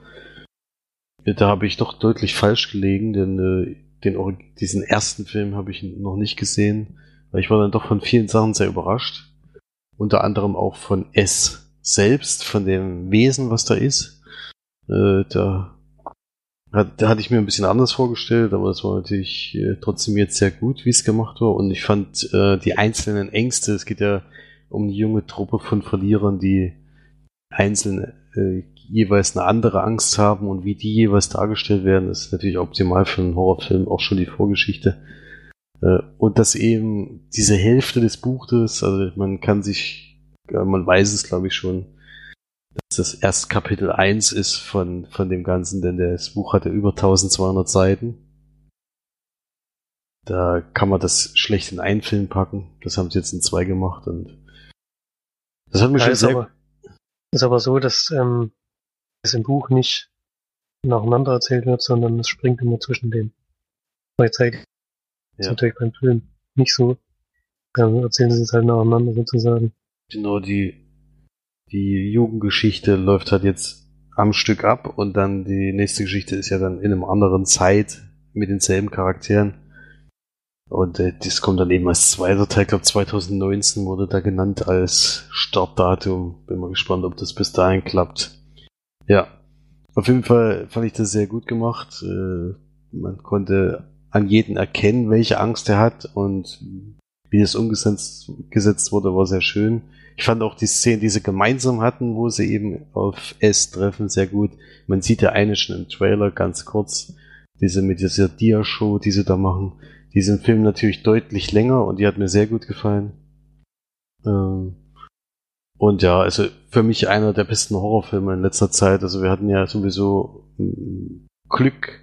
S3: da habe ich doch deutlich falsch gelegen, denn äh, den, diesen ersten Film habe ich noch nicht gesehen, weil ich war dann doch von vielen Sachen sehr überrascht unter anderem auch von S selbst, von dem Wesen, was da ist. Äh, da, hat, da hatte ich mir ein bisschen anders vorgestellt, aber es war natürlich äh, trotzdem jetzt sehr gut, wie es gemacht war. Und ich fand äh, die einzelnen Ängste, es geht ja um eine junge Truppe von Verlierern, die einzeln äh, jeweils eine andere Angst haben und wie die jeweils dargestellt werden, ist natürlich optimal für einen Horrorfilm, auch schon die Vorgeschichte. Äh, und dass eben diese Hälfte des Buches, also man kann sich, man weiß es glaube ich schon, dass das erst Kapitel 1 ist von, von dem Ganzen, denn das Buch hatte über 1200 Seiten. Da kann man das schlecht in einen Film packen. Das haben sie jetzt in zwei gemacht und das hat mich
S2: Ja,
S3: schon
S2: ist,
S3: sehr.
S2: aber, ist aber so, dass ähm, es im Buch nicht nacheinander erzählt wird, sondern es springt immer zwischen den zwei Zeiten. Das ist
S3: Ja.
S2: natürlich beim Film nicht so. Dann erzählen sie es halt nacheinander sozusagen.
S3: Genau, die, die Jugendgeschichte läuft halt jetzt am Stück ab und dann die nächste Geschichte ist ja dann in einem anderen Zeit mit denselben Charakteren. Und äh, das kommt dann eben als zweiter Teil, glaube 2019 wurde da genannt als Startdatum. Bin mal gespannt, ob das bis dahin klappt. Ja, auf jeden Fall fand ich das sehr gut gemacht. Äh, man konnte an jeden erkennen, welche Angst er hat und wie es umgesetzt gesetzt wurde, war sehr schön. Ich fand auch die Szene, die sie gemeinsam hatten, wo sie eben auf S treffen, sehr gut. Man sieht ja eine schon im Trailer ganz kurz, diese mit dieser Dia-Show, die sie da machen. Die im Film natürlich deutlich länger und die hat mir sehr gut gefallen. Ähm, und ja, also für mich einer der besten Horrorfilme in letzter Zeit. Also wir hatten ja sowieso mm, Glück.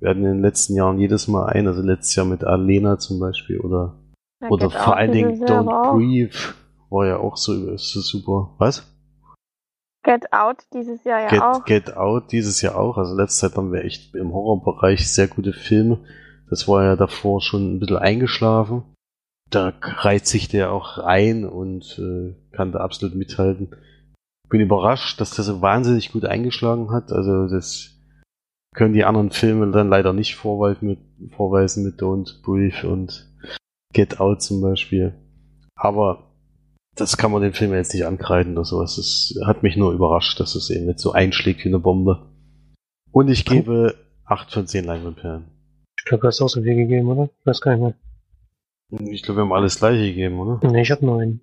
S3: Wir hatten in den letzten Jahren jedes Mal einen, also letztes Jahr mit Alena zum Beispiel oder
S1: Ja,
S3: oder vor allen Dingen Don't. Breathe war ja auch so, so super. Was?
S1: Get Out dieses Jahr ja
S3: Get,
S1: auch.
S3: Get Out dieses Jahr auch. Also letzte Zeit haben wir echt im Horrorbereich sehr gute Filme. Das war ja davor schon ein bisschen eingeschlafen. Da reiht sich der auch rein und äh, kann da absolut mithalten. Bin überrascht, dass der so wahnsinnig gut eingeschlagen hat. Also das können die anderen Filme dann leider nicht vorweisen mit, vorweisen mit Don't Breathe und Get Out zum Beispiel. Aber das kann man dem Film jetzt nicht ankreiden oder sowas. Es hat mich nur überrascht, dass es eben jetzt so einschlägt wie eine Bombe. Und ich gebe 8 von 10 Leinwandperlen.
S2: Ich glaube, du hast auch so viel gegeben, oder? Ich weiß gar nicht mehr.
S3: Ich glaube, wir haben alles gleiche gegeben, oder?
S2: Nee, ich hab neun.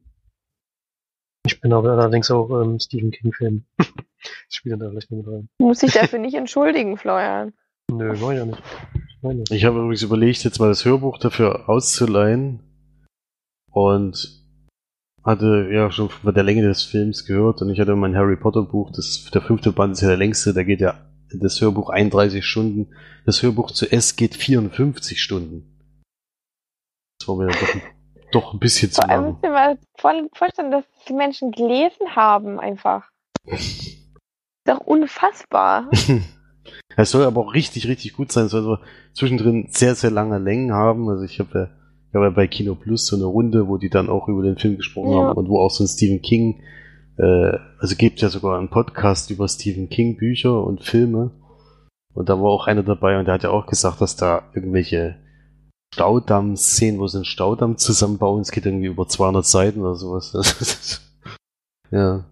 S2: Ich bin aber allerdings auch ähm, Stephen King-Fan. ich spiele da vielleicht mit rein.
S1: Muss ich dafür nicht entschuldigen, Florian.
S2: Nö, war ja nicht. Ich
S3: habe übrigens überlegt, jetzt mal das Hörbuch dafür auszuleihen und hatte ja schon von der Länge des Films gehört und ich hatte mein Harry Potter Buch, das der fünfte Band ist ja der längste, da geht ja das Hörbuch 31 Stunden, das Hörbuch zu S geht 54 Stunden. Das war mir doch, doch ein bisschen zu lang.
S1: müsst ihr mal voll vorstellen, dass die Menschen gelesen haben einfach. doch unfassbar.
S3: Es soll aber auch richtig, richtig gut sein. Es soll aber zwischendrin sehr, sehr lange Längen haben. Also ich habe ja, hab ja bei Kino Plus so eine Runde, wo die dann auch über den Film gesprochen
S1: Ja.
S3: haben und wo auch so ein Stephen King, äh, also gibt ja sogar einen Podcast über Stephen King Bücher und Filme. Und da war auch einer dabei und der hat ja auch gesagt, dass da irgendwelche Staudamm-Szenen, wo sie einen Staudamm zusammenbauen, es geht irgendwie über 200 Seiten oder sowas. ja.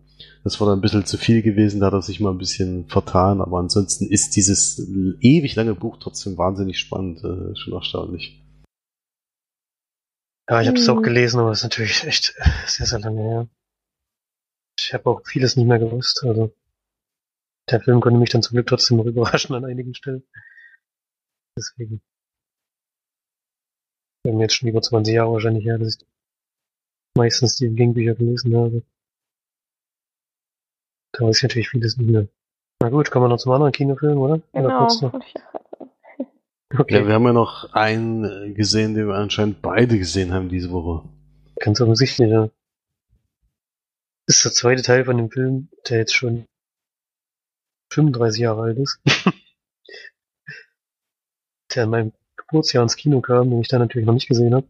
S3: Das war dann ein bisschen zu viel gewesen, da hat er sich mal ein bisschen vertan, aber ansonsten ist dieses ewig lange Buch trotzdem wahnsinnig spannend, äh, schon erstaunlich.
S2: Ja, ich habe es
S1: Hm.
S2: auch gelesen, aber es ist natürlich echt sehr, sehr lange her. Ich habe auch vieles nicht mehr gewusst. Also der Film konnte mich dann zum Glück trotzdem noch überraschen an einigen Stellen. Deswegen. Wir haben jetzt schon über 20 Jahre wahrscheinlich her, dass ich meistens die King-Bücher gelesen habe. Da weiß ich natürlich vieles nicht mehr. Na gut, kommen wir noch zum anderen Kinofilm, oder? Oder
S1: Genau.
S2: kurz noch? Okay,
S3: Ja, wir haben ja noch einen äh, gesehen, den wir anscheinend beide gesehen haben diese Woche.
S2: ganz offensichtlich, ja. Das ist der zweite Teil von dem Film, der jetzt schon 35 Jahre alt ist. der in meinem Geburtsjahr ins Kino kam, den ich dann natürlich noch nicht gesehen habe.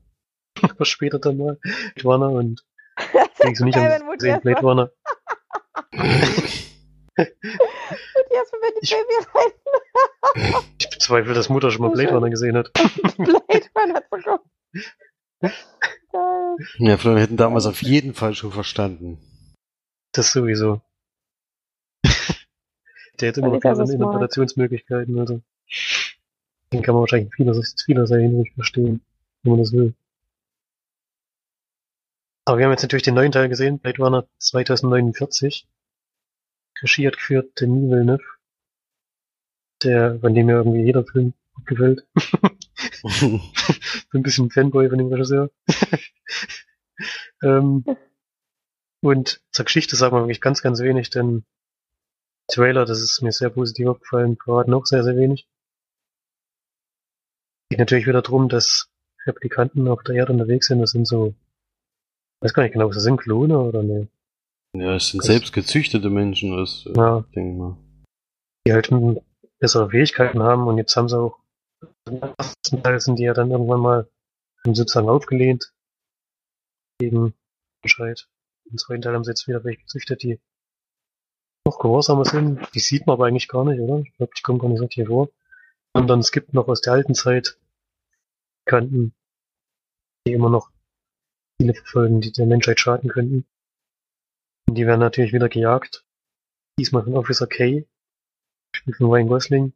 S2: Aber später dann mal. Blade Runner und kriegst du nicht am Blade Runner.
S1: Erst mal mit
S2: Ich-
S1: Baby rein.
S2: Ich bezweifle, dass Mutter schon mal Blade Runner gesehen hat.
S1: Blade Runner. Geil.
S3: Ja, Florian hätten damals auf jeden Fall schon verstanden.
S2: Das sowieso. Der hat immer noch
S1: smart.
S2: Interpretationsmöglichkeiten, also. Den kann man wahrscheinlich vieler, vielerlei Hinsicht verstehen, wenn man das will. Aber wir haben jetzt natürlich den neuen Teil gesehen, Blade Runner 2049. Regie hat geführt Denis Villeneuve, der, von dem mir irgendwie jeder Film gut gefällt. so ein bisschen Fanboy von dem Regisseur. ähm, und zur Geschichte sagen wir wirklich ganz, ganz wenig, denn Trailer, das ist mir sehr positiv aufgefallen, verraten auch sehr, sehr wenig. Geht natürlich wieder darum, dass Replikanten auf der Erde unterwegs sind. Das sind so, ich weiß gar nicht genau, was das sind, Klone oder ne?
S3: Ja, es sind selbst gezüchtete Menschen, das äh,
S2: Ja,
S3: denke ich mal.
S2: die halt bessere Fähigkeiten haben und jetzt haben sie auch, im ersten Teil sind die ja dann irgendwann mal haben sozusagen aufgelehnt gegen Bescheid. Im zweiten Teil haben sie jetzt wieder welche gezüchtet, die noch gehorsamer sind. Die sieht man aber eigentlich gar nicht, oder? Ich glaube, die kommen gar nicht so hier vor. Und dann es gibt noch aus der alten Zeit Kanten, die immer noch Ziele verfolgen, die der Menschheit schaden könnten. Die werden natürlich wieder gejagt. Diesmal von Officer K, gespielt von Ryan Gosling,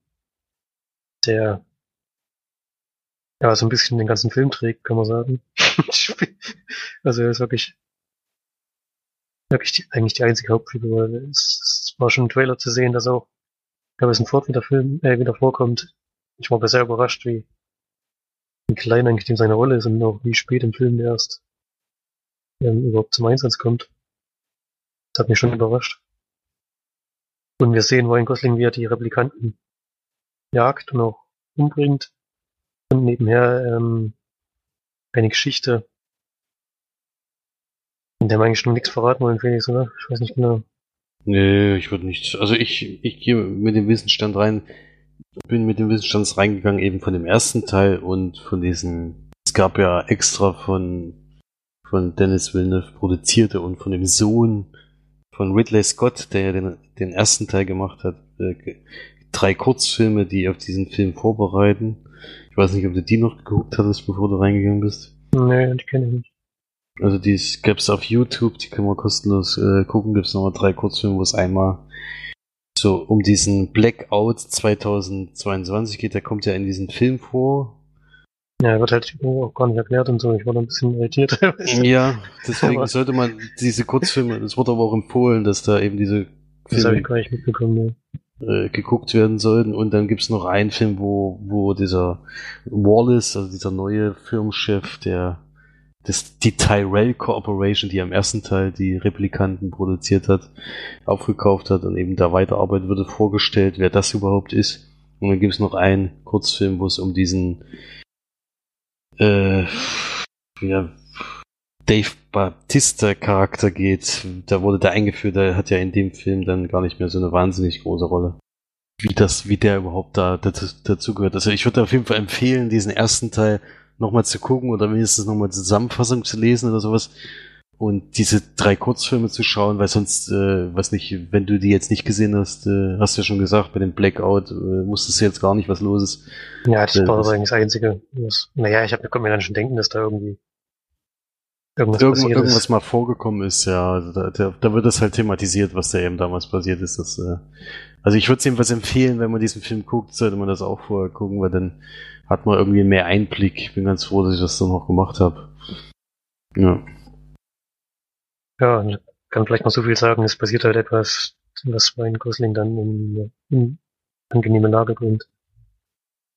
S2: der ja so ein bisschen den ganzen Film trägt, kann man sagen. also er ist wirklich wirklich die, eigentlich die einzige Hauptfigur. Es, es war schon im Trailer zu sehen, dass auch Harrison Ford wieder Film äh, wieder vorkommt. Ich war sehr überrascht, wie, wie klein eigentlich seine Rolle ist und auch wie spät im Film erst ähm, überhaupt zum Einsatz kommt. Das hat mich schon überrascht. Und wir sehen Ryan Gosling, wie er die Replikanten jagt und auch umbringt. Und nebenher ähm, eine Geschichte, in der wir eigentlich noch nichts verraten wollen, Felix, oder? Ich weiß nicht genau.
S3: Nee, ich würde nicht. Also ich, ich gehe mit dem Wissensstand rein, bin mit dem Wissensstand reingegangen, eben von dem ersten Teil und von diesen. Es gab ja extra von, von Dennis Villeneuve produzierte und von dem Sohn von Ridley Scott, der ja den, den ersten Teil gemacht hat, äh, drei Kurzfilme, die auf diesen Film vorbereiten. Ich weiß nicht, ob du die noch geguckt hattest, bevor du reingegangen bist.
S2: Nee, die kenne ich nicht.
S3: Also die gibt's auf YouTube, die können wir kostenlos äh, gucken. Gibt's nochmal drei Kurzfilme, wo es einmal so um diesen Blackout 2022 geht. Der kommt ja in diesem Film vor.
S2: Ja, wird halt auch gar nicht erklärt und so. Ich war da ein bisschen irritiert.
S3: Ja, deswegen
S2: Aber-
S3: sollte man diese Kurzfilme, es wurde aber auch empfohlen, dass da eben diese
S2: Das
S3: Filme
S2: gar nicht mitbekommen. Ne.
S3: äh, geguckt werden sollten. Und dann gibt's noch einen Film, wo, wo dieser Wallace, also dieser neue Firmenchef, der das, die Tyrell Corporation, die am ersten Teil die Replikanten produziert hat, aufgekauft hat und eben da weiterarbeitet, wurde vorgestellt, wer das überhaupt ist. Und dann gibt's noch einen Kurzfilm, wo es um diesen äh, ja, Dave Bautista Charakter geht. Da wurde der eingeführt, der hat ja in dem Film dann gar nicht mehr so eine wahnsinnig große Rolle. Wie das, wie der überhaupt da dazu gehört. Also ich würde auf jeden Fall empfehlen, diesen ersten Teil nochmal zu gucken oder wenigstens nochmal Zusammenfassung zu lesen oder sowas. Und diese drei Kurzfilme zu schauen, weil sonst, äh, was nicht, wenn du die jetzt nicht gesehen hast, äh, hast du ja schon gesagt, bei dem Blackout äh, wusstest du jetzt gar nicht, was los ist.
S2: Ja, das
S3: Ja,
S2: war
S3: das-
S2: eigentlich das Einzige. Was, naja, ich hab, konnte mir dann schon denken, dass da irgendwie irgendwas
S3: Irgend, irgendwas
S2: ist.
S3: mal vorgekommen ist, ja. Also da, da, da wird das halt thematisiert, was da eben damals passiert ist. Das, äh, also ich würde es jedenfalls empfehlen, wenn man diesen Film guckt, sollte man das auch vorher gucken, weil dann hat man irgendwie mehr Einblick. Ich bin ganz froh, dass ich das dann noch gemacht habe. Ja.
S2: Ja, und kann vielleicht noch so viel sagen, es passiert halt etwas, was Ryan Gosling dann in, in angenehme Lage bringt.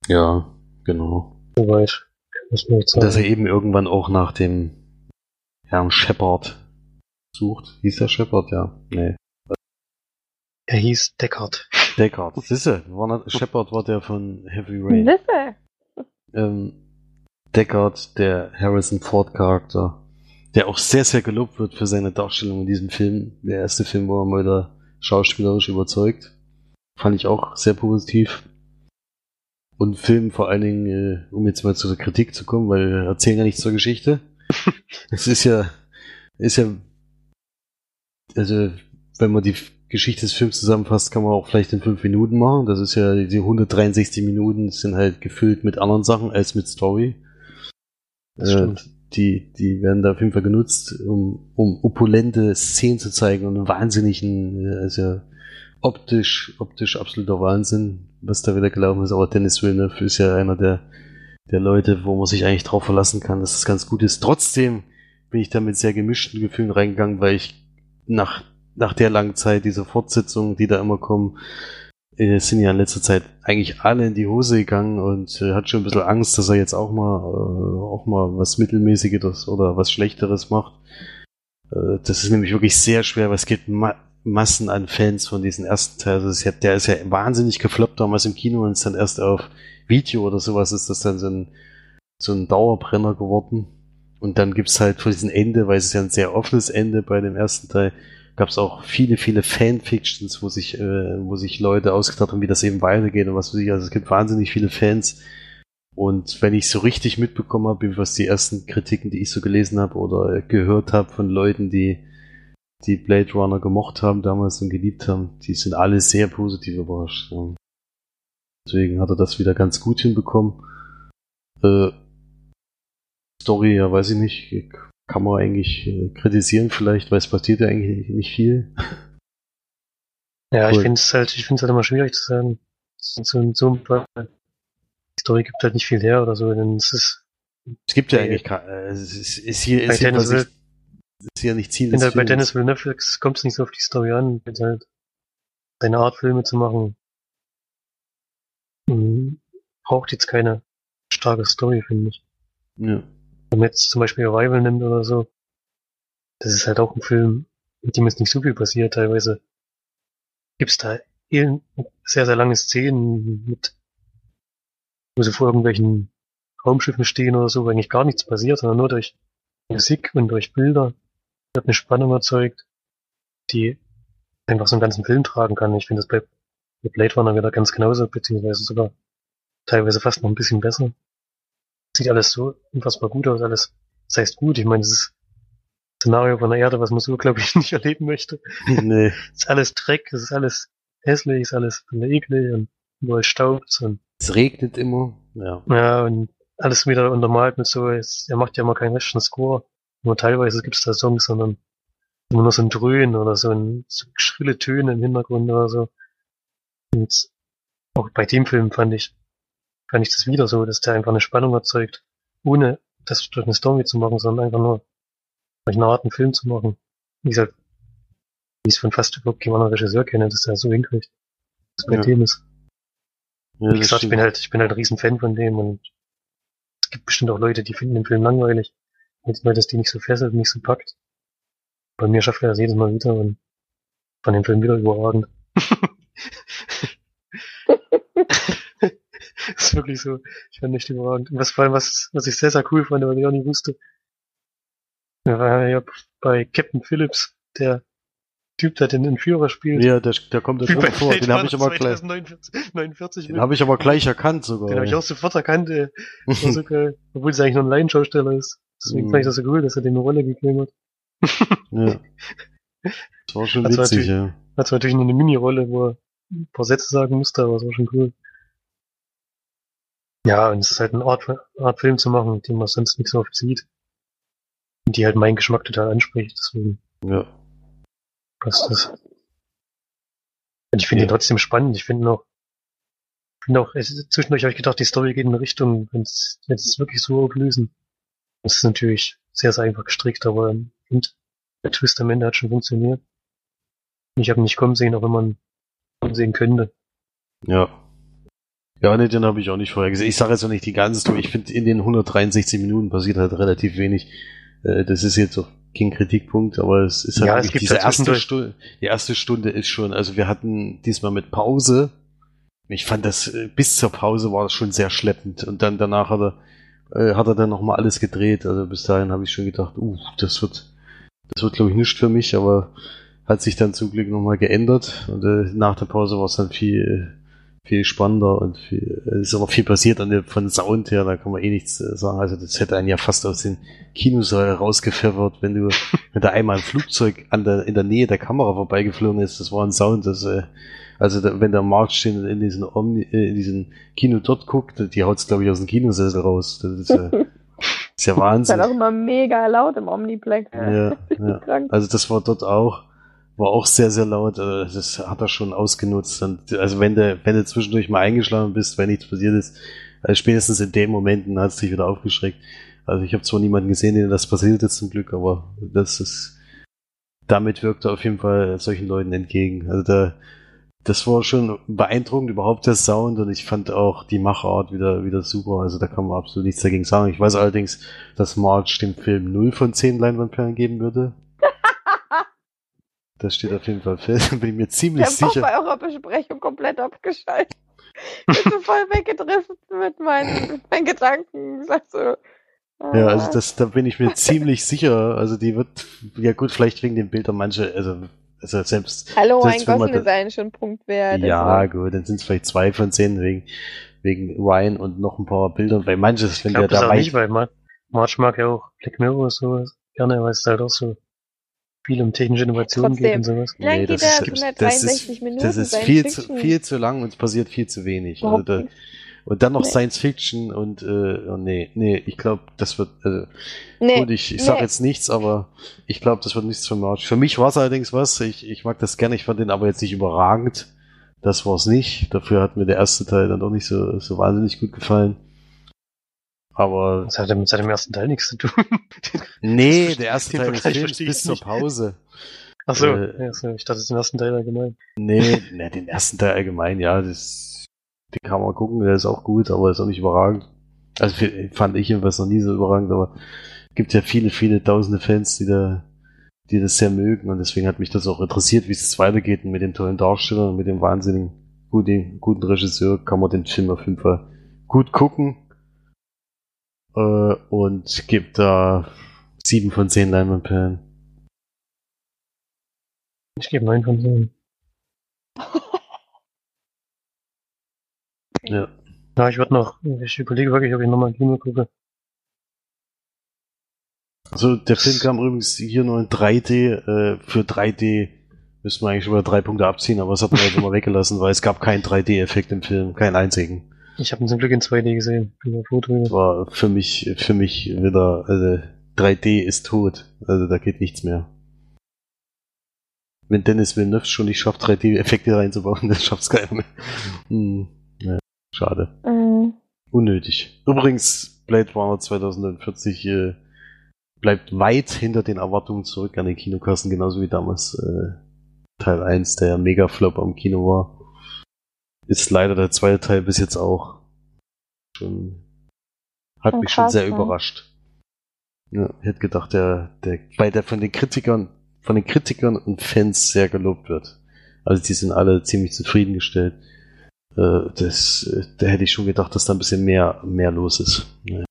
S3: Ja, genau.
S2: Soweit.
S3: Dass
S2: sagen.
S3: er eben irgendwann auch nach dem Herrn Shepard sucht. Hieß der Shepard, ja. Nee.
S2: Er hieß Deckard.
S3: Deckard. War nicht, Shepard war der von Heavy Rain.
S1: Wisse.
S3: ähm, Deckard, der Harrison Ford Charakter, der auch sehr, sehr gelobt wird für seine Darstellung in diesem Film. Der erste Film, wo er mal da schauspielerisch überzeugt. Fand ich auch sehr positiv. Und Film vor allen Dingen, äh, um jetzt mal zu der Kritik zu kommen, weil wir erzählen ja nichts zur Geschichte. es ist ja, ist ja, also, wenn man die Geschichte des Films zusammenfasst, kann man auch vielleicht in fünf Minuten machen. Das ist ja, die 163 Minuten sind halt gefüllt mit anderen Sachen als mit Story.
S2: Das
S3: Äh,
S2: stimmt.
S3: Die, die werden da auf jeden Fall genutzt, um, um opulente Szenen zu zeigen und einen wahnsinnigen, äh, also optisch, optisch absoluter Wahnsinn, was da wieder gelaufen ist. Aber Dennis Villeneuve ist ja einer der, der Leute, wo man sich eigentlich drauf verlassen kann, dass es ganz gut ist. Trotzdem bin ich da mit sehr gemischten Gefühlen reingegangen, weil ich nach nach der langen Zeit, diese Fortsetzungen, die da immer kommen, sind ja in letzter Zeit eigentlich alle in die Hose gegangen und äh, hat schon ein bisschen Angst, dass er jetzt auch mal äh, auch mal was Mittelmäßiges oder was Schlechteres macht. Äh, das ist nämlich wirklich sehr schwer, weil es gibt ma Massen an Fans von diesen ersten Teil. Also ja, der ist ja wahnsinnig gefloppt damals im Kino und ist dann erst auf Video oder sowas ist das dann so ein, so ein Dauerbrenner geworden. Und dann gibt's halt vor diesem Ende, weil es ist ja ein sehr offenes Ende bei dem ersten Teil, gab es auch viele, viele Fanfictions, wo sich, äh, wo sich Leute ausgedacht haben, wie das eben weitergeht und was weiß ich. Also es gibt wahnsinnig viele Fans. Und wenn ich so richtig mitbekommen habe, was die ersten Kritiken, die ich so gelesen habe oder gehört habe von Leuten, die die Blade Runner gemocht haben damals und geliebt haben, die sind alle sehr positiv überrascht. Ja. Deswegen hat er das wieder ganz gut hinbekommen. Äh, Story, ja, weiß ich nicht kann man eigentlich äh, kritisieren vielleicht, weil es passiert ja eigentlich nicht viel.
S2: Ja, cool. ich finde es halt, ich finde es halt immer schwierig zu sagen. So, so die Story gibt halt nicht viel her oder so, denn es ist.
S3: Es gibt ja eigentlich äh, es ist, ist hier, ist hier, Dennis, ist hier nicht Ziel
S2: des Bei Dennis will Netflix kommt es nicht so auf die Story an, halt seine Art Filme zu machen. Mhm. Braucht jetzt keine starke Story, finde ich. Ja. Wenn man jetzt zum Beispiel Arrival nimmt oder so, das ist halt auch ein Film, mit dem ist nicht so viel passiert. Teilweise gibt's da sehr, sehr lange Szenen mit, wo sie vor irgendwelchen Raumschiffen stehen oder so, wo eigentlich gar nichts passiert, sondern nur durch Musik und durch Bilder wird eine Spannung erzeugt, die einfach so einen ganzen Film tragen kann. Ich finde das bei, bei Blade Runner wieder ganz genauso, beziehungsweise sogar teilweise fast noch ein bisschen besser sieht alles so unfassbar gut aus, alles. Das heißt gut, ich meine, das ist Szenario von der Erde, was man so, glaube ich, nicht erleben möchte. Nee. es ist alles Dreck, es ist alles hässlich, es ist alles eklig und überall staubt und.
S3: Es regnet immer, ja.
S2: Ja, und alles wieder untermalt mit so, es, er macht ja immer keinen richtigen Score. Nur teilweise gibt es da Songs, sondern immer nur so ein Dröhnen oder so ein so schrille Töne im Hintergrund oder so. Und auch bei dem Film fand ich, fand ich das wieder so, dass der einfach eine Spannung erzeugt, ohne das durch eine Story zu machen, sondern einfach nur durch eine Art einen Film zu machen. Wie gesagt, wie ich es von fast überhaupt keinem anderen Regisseur kenne, dass der so hinkriegt. Das bei ja. dem ist. Ja, wie gesagt, ich bin halt, ich bin halt ein riesen Fan von dem und es gibt bestimmt auch Leute, die finden den Film langweilig, weil das die nicht so fesselt, nicht so packt. Bei mir schafft er das jedes Mal wieder und fand den Film wieder überragend. das ist wirklich so. Ich fand nicht überragend. Was vor allem, was, was ich sehr, sehr cool fand, weil ich auch nicht wusste. Ja, war ja bei Captain Phillips, der Typ, der den Entführer spielt.
S3: Ja, der, der kommt ja schon vor. Den habe ich aber gleich. 49 den habe ich aber gleich erkannt sogar.
S2: Den habe ich auch sofort erkannt, ey. so geil. Obwohl es eigentlich nur ein Laienschausteller ist. Deswegen mm. fand ich das so cool, dass er den eine Rolle gegeben hat.
S3: ja. Das war schon witzig, ja.
S2: Hat zwar natürlich nur eine Mini-Rolle, wo er ein paar Sätze sagen musste, aber es war schon cool. Ja, und es ist halt eine Art, Art Film zu machen, den man sonst nicht so oft sieht. Und die halt meinen Geschmack total anspricht, deswegen.
S3: Ja.
S2: Passt das. Und ich finde ja. ihn trotzdem spannend. Ich finde noch, finde auch, es, zwischendurch habe ich gedacht, die Story geht in eine Richtung, wenn es jetzt wirklich so auflösen. Das ist natürlich sehr, sehr einfach gestrickt, aber und der Twist am Ende hat schon funktioniert. Ich habe ihn nicht kommen sehen, auch wenn man kommen sehen könnte.
S3: Ja. Ja, nee, den habe ich auch nicht vorher gesehen. Ich sage jetzt noch nicht die ganze Story. Ich finde, in den 163 Minuten passiert halt relativ wenig. Äh, das ist jetzt auch kein Kritikpunkt, aber es ist halt
S2: ja, es gibt
S3: diese erste Stunde. Die erste Stunde ist schon, also wir hatten diesmal mit Pause. Ich fand das, äh, bis zur Pause war das schon sehr schleppend. Und dann danach hat er, äh, hat er dann nochmal alles gedreht. Also bis dahin habe ich schon gedacht, uh, das wird, das wird glaube ich nicht für mich, aber hat sich dann zum Glück nochmal geändert. Und äh, nach der Pause war es dann viel, viel spannender und viel, es ist aber viel passiert an der, von Sound her, da kann man eh nichts äh, sagen. Also das hätte einen ja fast aus den Kinosaal rausgepfeffert, wenn du, wenn da einmal ein Flugzeug an der, in der Nähe der Kamera vorbeigeflogen ist, das war ein Sound, das, äh, also da, wenn der Markt steht in diesen Omni, äh, in diesen Kino dort guckt, die haut's glaube ich aus dem Kinosessel raus. Das ist, äh, ist ja Wahnsinn.
S1: Das ist halt auch immer mega laut im Omniplex.
S3: Ja, ja. Also das war dort auch war auch sehr, sehr laut. Also das hat er schon ausgenutzt. Und also wenn du, wenn du zwischendurch mal eingeschlafen bist, wenn nichts passiert ist, also spätestens in dem Momenten hat es dich wieder aufgeschreckt. Also ich habe zwar niemanden gesehen, denen das passiert ist zum Glück, aber das ist damit wirkt er auf jeden Fall solchen Leuten entgegen. Also da, das war schon beeindruckend, überhaupt der Sound und ich fand auch die Machart wieder, wieder super. Also da kann man absolut nichts dagegen sagen. Ich weiß allerdings, dass March dem Film 0 von 10 Leinwandperlen geben würde. Das steht auf jeden Fall fest, bin ich mir ziemlich
S1: Ich habe
S3: sicher.
S1: bei eurer Besprechung komplett abgeschaltet. Ich bin so voll weggedriftet mit meinen, mit meinen Gedanken. Ich sag so,
S3: Ja, also
S1: ah,
S3: das, da bin ich mir ziemlich sicher. Also die wird, ja gut, vielleicht wegen den Bildern manche, also, also selbst,
S1: Hallo, ein
S3: selbst man
S1: Gosling ist eigentlich schon ein Punkt wert.
S3: ja
S1: Also,
S3: gut, dann sind es vielleicht zwei von zehn wegen, wegen Ryan und noch ein paar Bilder, weil manches,
S2: Ich
S3: wenn
S2: glaube
S3: der
S2: das
S3: da
S2: nicht, weil Mar March mag ja auch Black Mirror sowas gerne, weil es halt auch so viel um technische Innovationen geht und sowas.
S3: Nee,
S1: geht
S3: das
S1: der?
S3: ist-
S1: 163 Minuten.
S3: das ist viel zu, viel zu lang und es passiert viel zu wenig. Also da, und dann noch
S1: Nee.
S3: Science Fiction und, äh, oh nee, nee, ich glaube, das wird, also,
S1: Nee,
S3: Gut, ich, ich sag
S1: nee.
S3: jetzt nichts, aber ich glaube, das wird nichts für March. Für mich war es allerdings was. Ich, ich mag das gerne. Ich fand den aber jetzt nicht überragend. Das war es nicht. Dafür hat mir der erste Teil dann doch nicht so, so wahnsinnig gut gefallen. Aber
S2: Das hat ja mit seinem ersten Teil nichts zu tun.
S3: nee, der erste Teil des Films bis zur. Pause.
S2: Ach so,
S3: Äh,
S2: ja, so, ich dachte, das ist den ersten Teil allgemein.
S3: Nee, nee, den ersten Teil allgemein, ja, das, den kann man gucken, der ist auch gut, aber ist auch nicht überragend. Also fand ich jedenfalls noch nie so überragend, aber gibt ja viele, viele tausende Fans, die da, die das sehr mögen und deswegen hat mich das auch interessiert, wie es weitergeht und mit den tollen Darstellern und mit dem wahnsinnigen guten, guten Regisseur kann man den Film auf jeden Fall gut gucken äh, und gibt da sieben von zehn Leinwandperlen.
S2: Ich gebe neun von zehn.
S3: Ja.
S2: Ja, ich würde noch, ich überlege wirklich, ob ich nochmal Kino gucke.
S3: Also der Film kam übrigens hier nur in 3D. Äh, für 3D müssten wir eigentlich mal drei Punkte abziehen, aber das hat man jetzt immer weggelassen, weil es gab keinen 3D-Effekt im Film, keinen einzigen.
S2: Ich habe ihn zum Glück in 2D gesehen. Bin froh
S3: Das
S2: drüber.
S3: war für mich, für mich wieder, also 3D ist tot. Also da geht nichts mehr. Wenn Dennis Villeneuve schon nicht schafft, 3D-Effekte reinzubauen, dann schafft es keiner mehr. Hm, ja, schade.
S1: Mhm.
S3: Unnötig. Übrigens, Blade Runner 2049 äh, bleibt weit hinter den Erwartungen zurück an den Kinokassen, genauso wie damals äh, Teil 1, der ja mega Flop am Kino war. Ist leider der zweite Teil bis jetzt auch. Schon hat mich schon sehr überrascht. Ja, ich hätte gedacht, der, der, weil der von den Kritikern, von den Kritikern und Fans sehr gelobt wird. Also die sind alle ziemlich zufriedengestellt. Äh, das, äh, da hätte ich schon gedacht, dass da ein bisschen mehr, mehr los ist. Naja.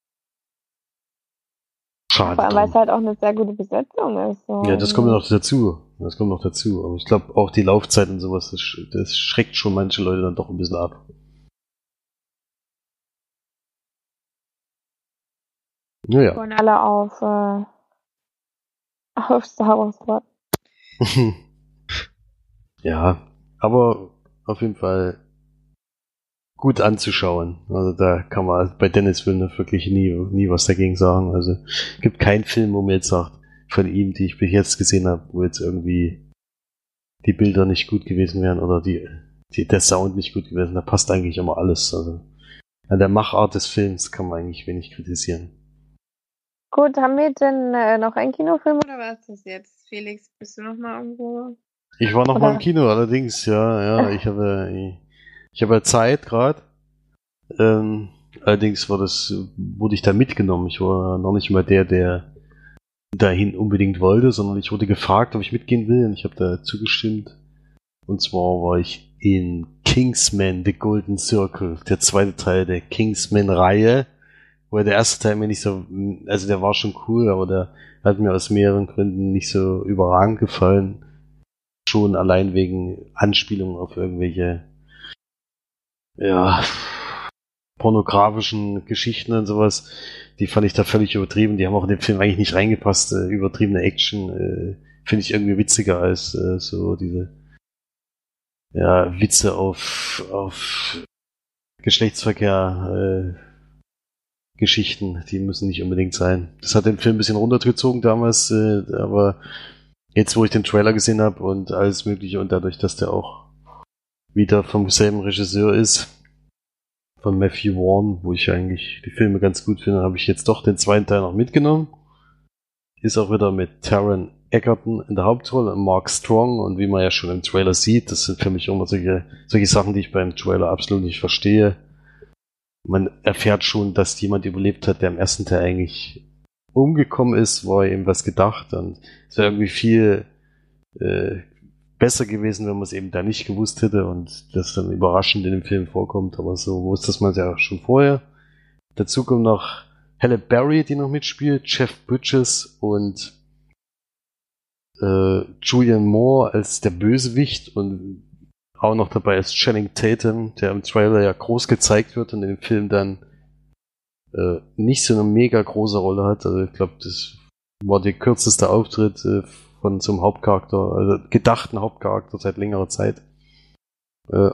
S3: Schade.
S1: Vor allem, weil es halt auch eine sehr gute Besetzung ist. So.
S3: Ja, das kommt ja noch dazu. Das kommt noch dazu. Aber ich glaube auch die Laufzeit und sowas, das, sch- das schreckt schon manche Leute dann doch ein bisschen ab. Naja.
S1: wollen alle auf, äh, auf Star Wars warten.
S3: ja, aber auf jeden Fall gut anzuschauen. Also da kann man bei Dennis Villeneuve wirklich nie, nie was dagegen sagen. Also gibt keinen Film, wo mir jetzt sagt, von ihm, die ich bis jetzt gesehen habe, wo jetzt irgendwie die Bilder nicht gut gewesen wären oder die, die, der Sound nicht gut gewesen. Da passt eigentlich immer alles. Also an der Machart des Films kann man eigentlich wenig kritisieren.
S1: Gut, haben wir denn äh, noch einen Kinofilm oder was ist das jetzt? Felix, bist du noch mal irgendwo?
S3: Ich war noch
S1: Oder-
S3: mal im Kino, allerdings, ja, ja, ich habe, ich, ich habe ja Zeit gerade. Ähm, allerdings war das, wurde ich da mitgenommen. Ich war noch nicht mal der, der dahin unbedingt wollte, sondern ich wurde gefragt, ob ich mitgehen will und ich habe da zugestimmt. Und zwar war ich in Kingsman The Golden Circle, der zweite Teil der Kingsman-Reihe, wo der erste Teil mir nicht so, also der war schon cool, aber der hat mir aus mehreren Gründen nicht so überragend gefallen schon allein wegen Anspielungen auf irgendwelche ja pornografischen Geschichten und sowas, die fand ich da völlig übertrieben. Die haben auch in den Film eigentlich nicht reingepasst. Äh, übertriebene Action äh, finde ich irgendwie witziger als äh, so diese ja Witze auf auf Geschlechtsverkehr äh, Geschichten, die müssen nicht unbedingt sein. Das hat den Film ein bisschen runtergezogen damals, äh, aber jetzt, wo ich den Trailer gesehen habe und alles Mögliche und dadurch, dass der auch wieder vom selben Regisseur ist, von Matthew Vaughn, wo ich eigentlich die Filme ganz gut finde, habe ich jetzt doch den zweiten Teil noch mitgenommen. Ist auch wieder mit Taron Egerton in der Hauptrolle Mark Strong und wie man ja schon im Trailer sieht, das sind für mich immer solche, solche Sachen, die ich beim Trailer absolut nicht verstehe. Man erfährt schon, dass jemand überlebt hat, der im ersten Teil eigentlich umgekommen ist, war ihm was gedacht und es wäre irgendwie viel äh, besser gewesen, wenn man es eben da nicht gewusst hätte und das dann überraschend in dem Film vorkommt, aber so wusste man es ja schon vorher. Dazu kommt noch Halle Berry, die noch mitspielt, Jeff Bridges und äh, Julian Moore als der Bösewicht und auch noch dabei ist Channing Tatum, der im Trailer ja groß gezeigt wird und in dem Film dann äh, nicht so eine mega große Rolle hat. Also ich glaube, das war der kürzeste Auftritt äh, von zum Hauptcharakter, also gedachten Hauptcharakter seit längerer Zeit. Äh,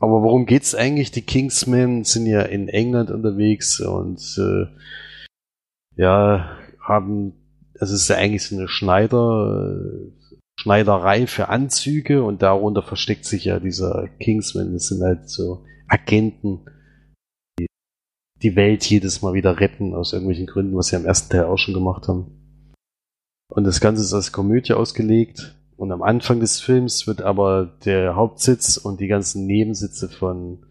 S3: aber worum geht's eigentlich? Die Kingsmen sind ja in England unterwegs und äh, ja, haben, es ist ja eigentlich so eine Schneider, Schneiderei für Anzüge und darunter versteckt sich ja dieser Kingsman. Das sind halt so Agenten, die die Welt jedes Mal wieder retten aus irgendwelchen Gründen, was sie am ersten Teil auch schon gemacht haben. Und das Ganze ist als Komödie ausgelegt. Und am Anfang des Films wird aber der Hauptsitz und die ganzen Nebensitze von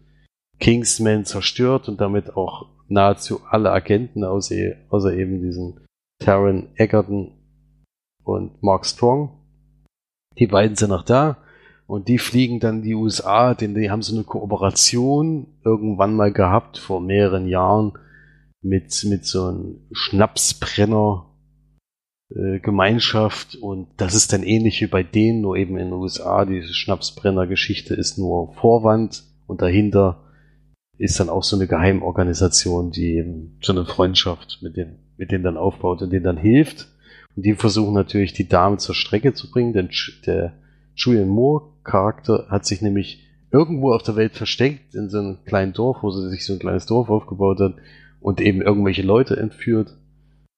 S3: Kingsman zerstört und damit auch nahezu alle Agenten, außer, außer eben diesen Taron Egerton und Mark Strong. Die beiden sind noch da und die fliegen dann die USA, denn die haben so eine Kooperation irgendwann mal gehabt, vor mehreren Jahren, mit, mit so einem Schnapsbrenner äh, Gemeinschaft und das ist dann ähnlich wie bei denen, nur eben in den USA. Diese Schnapsbrenner-Geschichte ist nur Vorwand und dahinter ist dann auch so eine Geheimorganisation, die eben so eine Freundschaft mit denen, mit denen dann aufbaut und denen dann hilft. Und die versuchen natürlich die Dame zur Strecke zu bringen, denn der Julian Moore Charakter hat sich nämlich irgendwo auf der Welt versteckt in so einem kleinen Dorf, wo sie sich so ein kleines Dorf aufgebaut hat und eben irgendwelche Leute entführt.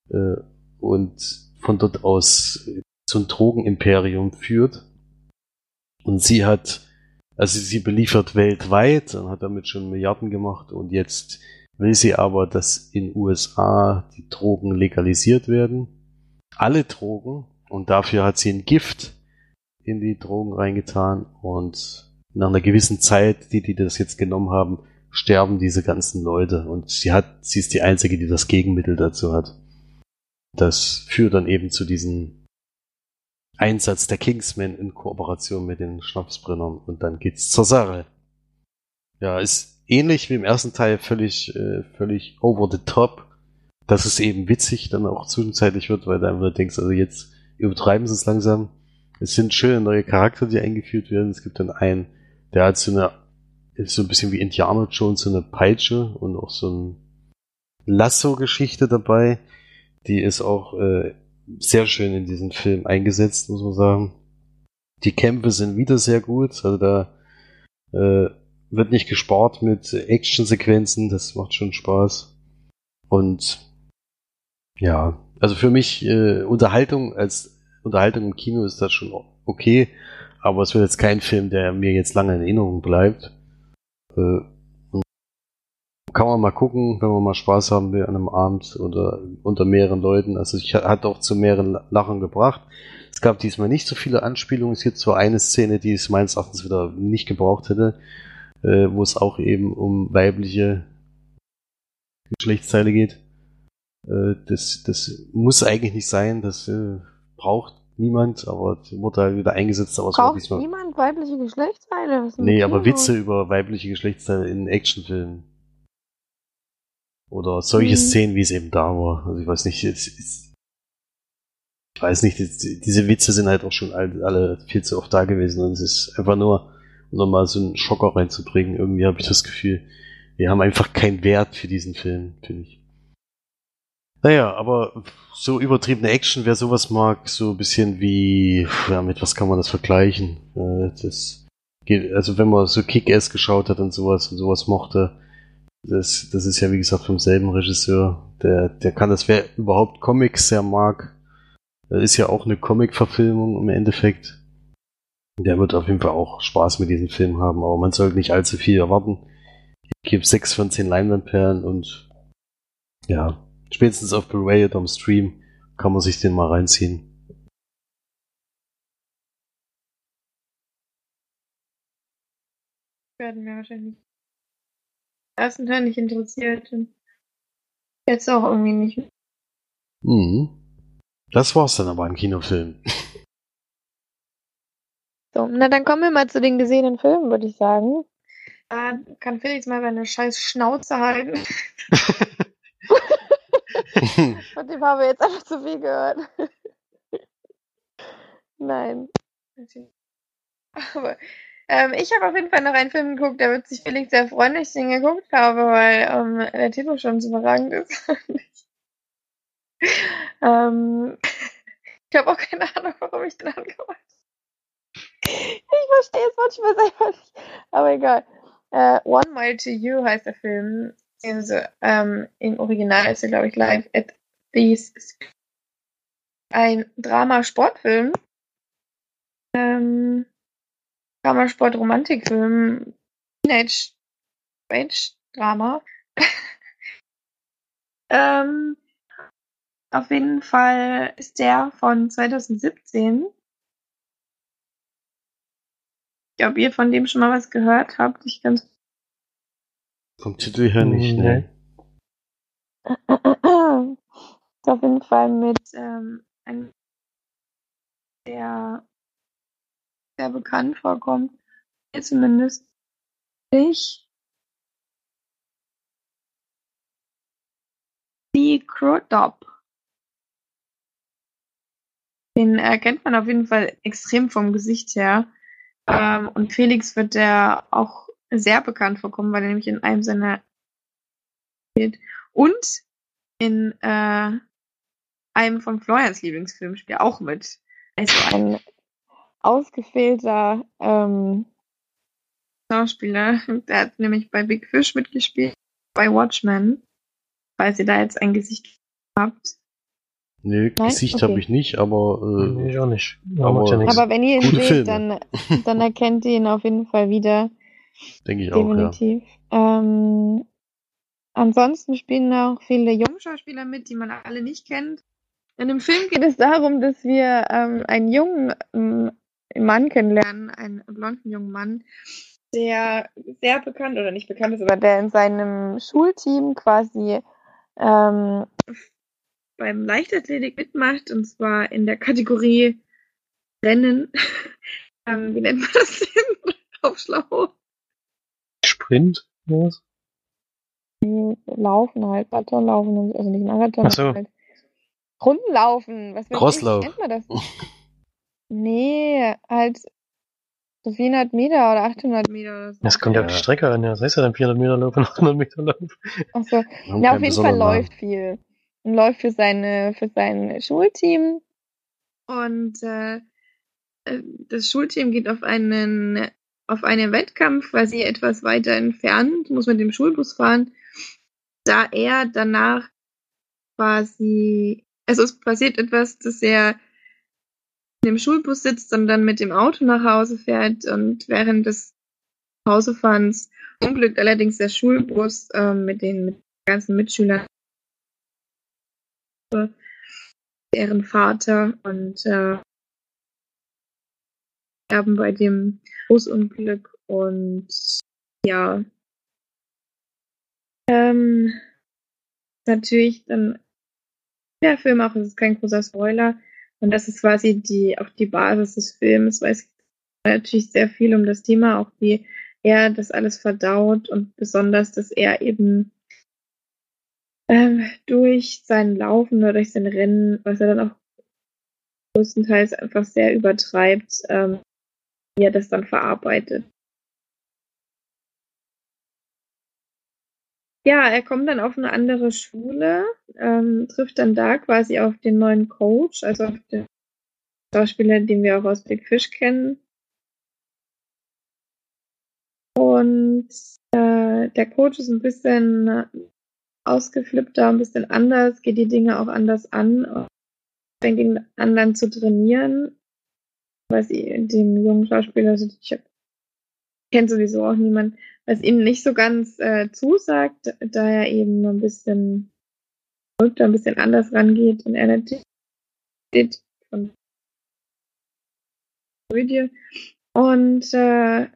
S3: Äh, und von dort aus ein Drogenimperium führt. Und sie hat, also sie beliefert weltweit und hat damit schon Milliarden gemacht und jetzt will sie aber, dass in USA die Drogen legalisiert werden. Alle Drogen. Und dafür hat sie ein Gift in die Drogen reingetan und nach einer gewissen Zeit, die die das jetzt genommen haben, sterben diese ganzen Leute und sie hat, sie ist die einzige, die das Gegenmittel dazu hat. Das führt dann eben zu diesem Einsatz der Kingsmen in Kooperation mit den Schnapsbrennern und dann geht's zur Sache. Ja, ist ähnlich wie im ersten Teil völlig, äh, völlig over the top. Dass es eben witzig dann auch zwischenzeitlich wird, weil du einfach denkst, also jetzt übertreiben sie es langsam. Es sind schöne neue Charakter, die eingeführt werden. Es gibt dann einen, der hat so eine, ist so ein bisschen wie Indiana Jones, so eine Peitsche und auch so ein Lasso-Geschichte dabei. Die ist auch äh, sehr schön in diesem Film eingesetzt, muss man sagen. Die Kämpfe sind wieder sehr gut. Also da äh, wird nicht gespart mit Actionsequenzen. Das macht schon Spaß. Und ja, also für mich äh, Unterhaltung als Unterhaltung im Kino ist das schon okay, aber es wird jetzt kein Film, der mir jetzt lange in Erinnerung bleibt. Äh, kann man mal gucken, wenn man mal Spaß haben will an einem Abend oder unter mehreren Leuten. Also ich hat auch zu mehreren Lachen gebracht. Es gab diesmal nicht so viele Anspielungen. Es gibt zwar eine Szene, die es meines Erachtens wieder nicht gebraucht hätte, äh, wo es auch eben um weibliche Geschlechtsteile geht. Äh, das, das muss eigentlich nicht sein. Das äh, braucht niemand, aber wurde halt wieder eingesetzt. Aber
S1: Braucht diesmal... niemand weibliche Geschlechtsteile?
S3: Nee, aber Witze über weibliche Geschlechtsteile in Actionfilmen. Oder solche mhm. Szenen, wie es eben da war. Also ich weiß nicht, es, es, ich weiß nicht, diese Witze sind halt auch schon alle, alle viel zu oft da gewesen und es ist einfach nur, um nochmal so einen Schocker reinzubringen. Irgendwie habe ich das Gefühl, wir haben einfach keinen Wert für diesen Film, finde ich. Naja, aber so übertriebene Action, wer sowas mag, so ein bisschen wie, ja, mit was kann man das vergleichen? Äh, das geht, also wenn man so Kick-Ass geschaut hat und sowas und sowas mochte, das, das ist ja, wie gesagt, vom selben Regisseur. Der, der kann das, wer überhaupt Comics sehr mag, das ist ja auch eine Comic-Verfilmung im Endeffekt. Der wird auf jeden Fall auch Spaß mit diesem Film haben, aber man sollte nicht allzu viel erwarten. Ich gebe 6 von 10 Leinwandperlen und ja, spätestens auf Blu-ray oder am Stream kann man sich den mal reinziehen.
S1: Werden wir wahrscheinlich ersten Teil nicht interessiert. Und jetzt auch irgendwie nicht.
S3: Mhm. Das war's dann aber an Kinofilmen.
S1: So, na dann kommen wir mal zu den gesehenen Filmen, würde ich sagen. Äh, kann Felix mal seine scheiß Schnauze halten? Von dem haben wir jetzt einfach zu viel gehört. Nein. Aber ähm, ich habe auf jeden Fall noch einen Film geguckt, da wird sich Felix sehr freuen, dass ich den geguckt habe, weil ähm, der Titel schon so überragend ist. ähm, ich habe auch keine Ahnung, warum ich den angemacht habe. Ich verstehe es manchmal selber nicht. Aber egal. Uh, One Mile to You heißt der Film. Also, ähm, Im Original ist er, glaube ich, live at These. Ein Drama-Sportfilm. Ähm, Drama-Sport-Romantikfilm. Teenage Rage Drama. ähm, auf jeden Fall ist der von 2017 ob ihr von dem schon mal was gehört habt. Ich ganz
S3: Vom Titel her nicht, ne?
S1: Auf jeden Fall mit ähm, einem, der sehr bekannt vorkommt. Mir zumindest. Ich. Die Crodop. Den erkennt man auf jeden Fall extrem vom Gesicht her. Ähm, und Felix wird der auch sehr bekannt vorkommen, weil er nämlich in einem seiner spielt. Und in äh, einem von Florians Lieblingsfilmen spielt er auch mit. Also ein ausgefehlter ähm, Schauspieler. Der hat nämlich bei Big Fish mitgespielt, bei Watchmen, falls ihr da jetzt ein Gesicht habt.
S3: Nee,
S1: Nein?
S3: Gesicht
S1: Okay.
S3: habe ich nicht, aber äh,
S2: Nee, ich auch nicht.
S3: Aber-
S2: ja.
S1: Aber wenn ihr ihn
S3: Gute
S1: seht,
S3: Filme.
S1: dann, dann erkennt ihr ihn auf jeden Fall wieder.
S3: denke ich auch, ja.
S1: Definitiv. Ähm, ansonsten spielen auch viele Jungschauspieler mit, die man alle nicht kennt. In dem Film geht es darum, dass wir ähm, einen jungen ähm, Mann kennenlernen, einen blonden jungen Mann, der sehr bekannt oder nicht bekannt ist, aber der in seinem Schulteam quasi ähm, beim Leichtathletik mitmacht und zwar in der Kategorie Rennen. ähm, wie nennt man das denn? Aufschlau.
S2: Sprint? oder Was?
S1: Laufen halt, Marathon laufen, und- also nicht Marathon,
S2: so.
S1: halt Rundenlaufen, was
S3: Crosslauf.
S1: nennt man das? Nee, halt so 400 Meter oder 800 Meter oder so.
S2: Das kommt ja,
S3: Ja.
S2: auf die Strecke an, ja. Das heißt ja dann 400 Meter Lauf und 800 Meter Lauf.
S1: Ach so.
S3: Haben
S1: Ja, auf jeden Fall läuft viel. Und läuft für seine, für sein Schulteam. Und äh, äh, das Schulteam geht auf einen, auf einen Wettkampf quasi etwas weiter entfernt, muss mit dem Schulbus fahren, da er danach quasi, also es passiert etwas, dass er dem Schulbus sitzt und dann mit dem Auto nach Hause fährt und während des Hausefahrens unglückt allerdings der Schulbus ähm, mit den mit ganzen Mitschülern deren Vater und äh, sterben bei dem Busunglück und ja. Ähm, natürlich dann der Film auch, es ist kein großer Spoiler und das ist quasi die auch die Basis des Films, weil es natürlich sehr viel um das Thema, auch wie er das alles verdaut und besonders, dass er eben ähm, durch sein Laufen oder durch sein Rennen, was er dann auch größtenteils einfach sehr übertreibt, ähm, wie er das dann verarbeitet. Ja, er kommt dann auf eine andere Schule, ähm, trifft dann da quasi auf den neuen Coach, also auf den Schauspieler, den wir auch aus Big Fish kennen. Und äh, der Coach ist ein bisschen ausgeflippter, ein bisschen anders, geht die Dinge auch anders an fängt ihn an dann zu trainieren, was ihm- dem jungen Schauspieler, also ich hab, kennt sowieso auch niemand, was ihm nicht so ganz äh, zusagt, da er eben ein bisschen verrückter, ein bisschen anders rangeht und er natürlich von Komödie. Und äh,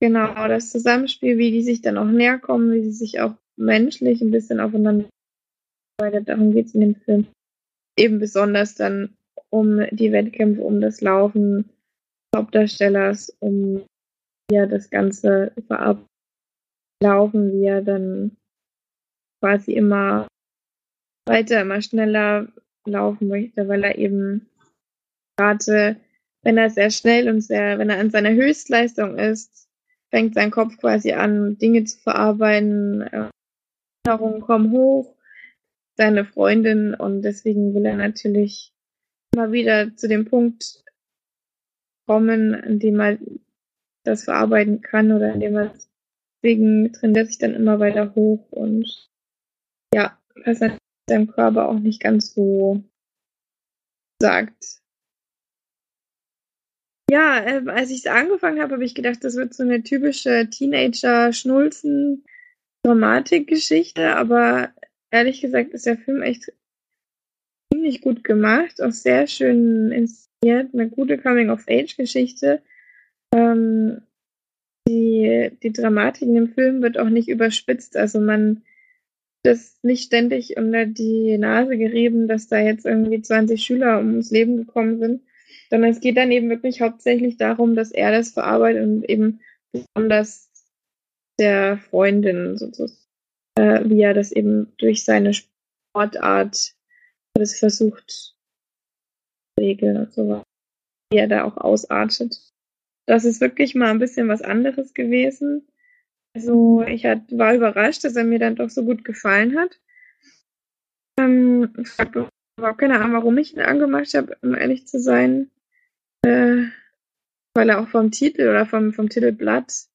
S1: genau, das Zusammenspiel, wie die sich dann auch näher kommen, wie sie sich auch menschlich ein bisschen aufeinander arbeitet. Darum geht es in dem Film. Eben besonders dann um die Wettkämpfe, um das Laufen des Hauptdarstellers, um ja das Ganze verlaufen, wie er dann quasi immer weiter, immer schneller laufen möchte, weil er eben gerade, wenn er sehr schnell und sehr, wenn er an seiner Höchstleistung ist, fängt sein Kopf quasi an, Dinge zu verarbeiten, Erinnerungen kommen hoch, seine Freundin und deswegen will er natürlich immer wieder zu dem Punkt kommen, an dem er das verarbeiten kann oder in dem er deswegen trennt er sich dann immer weiter hoch und ja, was er seinem Körper auch nicht ganz so sagt. Ja, äh, als ich es angefangen habe, habe ich gedacht, das wird so eine typische Teenager-Schnulzen-Dramatik-Geschichte, aber ehrlich gesagt ist der Film echt ziemlich gut gemacht, auch sehr schön inszeniert, eine gute Coming-of-Age-Geschichte. Ähm, die, die Dramatik in dem Film wird auch nicht überspitzt, also man das nicht ständig unter die Nase gerieben, dass da jetzt irgendwie 20 Schüler ums Leben gekommen sind, sondern es geht dann eben wirklich hauptsächlich darum, dass er das verarbeitet und eben besonders der Freundin sozusagen, äh, wie er das eben durch seine Sportart das versucht regeln und so weiter, wie er da auch ausartet. Das ist wirklich mal ein bisschen was anderes gewesen. Also ich hat, war überrascht, dass er mir dann doch so gut gefallen hat. Ähm, ich habe überhaupt keine Ahnung, warum ich ihn angemacht habe, um ehrlich zu sein. Äh, weil er auch vom Titel oder vom, vom Titelblatt